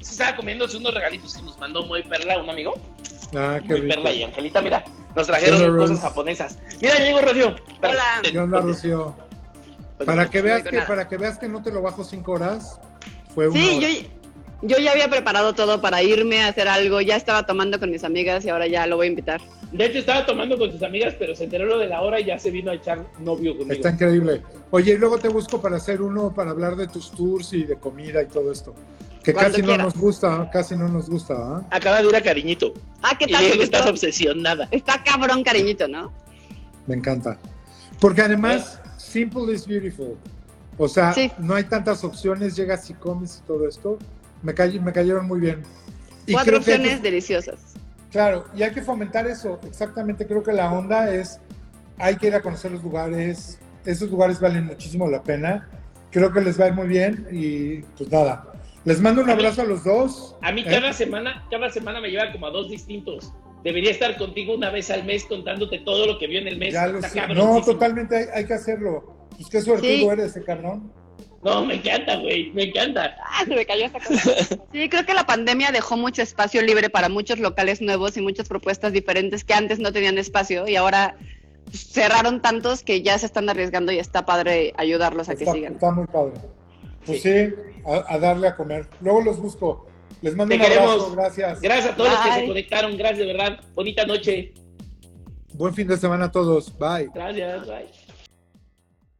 Se estaba comiéndose unos regalitos que nos mandó Moy Perla, un amigo. Ah, qué Moy rico. Perla y Angelita, mira. Nos trajeron cosas Rose. japonesas. Mira, llegó Rocío. Hola. ¿Qué onda, Rocío? Para que veas que, para que veas que no te lo bajo cinco horas, fue una Sí, hora. yo, yo ya había preparado todo para irme a hacer algo, ya estaba tomando con mis amigas y ahora ya lo voy a invitar. De hecho, estaba tomando con sus amigas, pero se enteró lo de la hora y ya se vino a echar novio conmigo. Está increíble. Oye, y luego te busco para hacer uno para hablar de tus tours y de comida y todo esto. Que Cuando casi no nos gusta, casi no nos gusta, ¿ah? Acaba de ir a cariñito. Ah, ¿qué Y tal? dije ¿Te que estás obsesionada. Está cabrón, cariñito, ¿no? Me encanta. Porque además, simple is beautiful. O sea, Sí. no hay tantas opciones, llegas y comes y todo esto. Me, cay- me cayeron muy bien. Y Cuatro que opciones deliciosas. Claro, y hay que fomentar eso. Exactamente, creo que la onda es, hay que ir a conocer los lugares. Esos lugares valen muchísimo la pena. Creo que les va a ir muy bien y pues nada. Les mando un A mí- abrazo a los dos. A mí ¿eh? cada semana, cada semana me lleva como a dos distintos. Debería estar contigo una vez al mes contándote todo lo que vio en el mes. Ya lo sé. No, totalmente hay, hay que hacerlo. Pues qué suertudo Sí. eres, ese cabrón. No, me encanta, güey, me encanta. Ah, se me cayó esta cosa. Sí, creo que la pandemia dejó mucho espacio libre para muchos locales nuevos y muchas propuestas diferentes que antes no tenían espacio y ahora pues, cerraron tantos que ya se están arriesgando y está padre ayudarlos a que sigan. está muy padde. Pues sí, a, a darle a comer. Luego los busco. Les mando Te un abrazo, queremos. gracias. Gracias a todos los que se conectaron. Gracias, de verdad. Bonita noche. Buen fin de semana a todos. Bye. Gracias. Bye.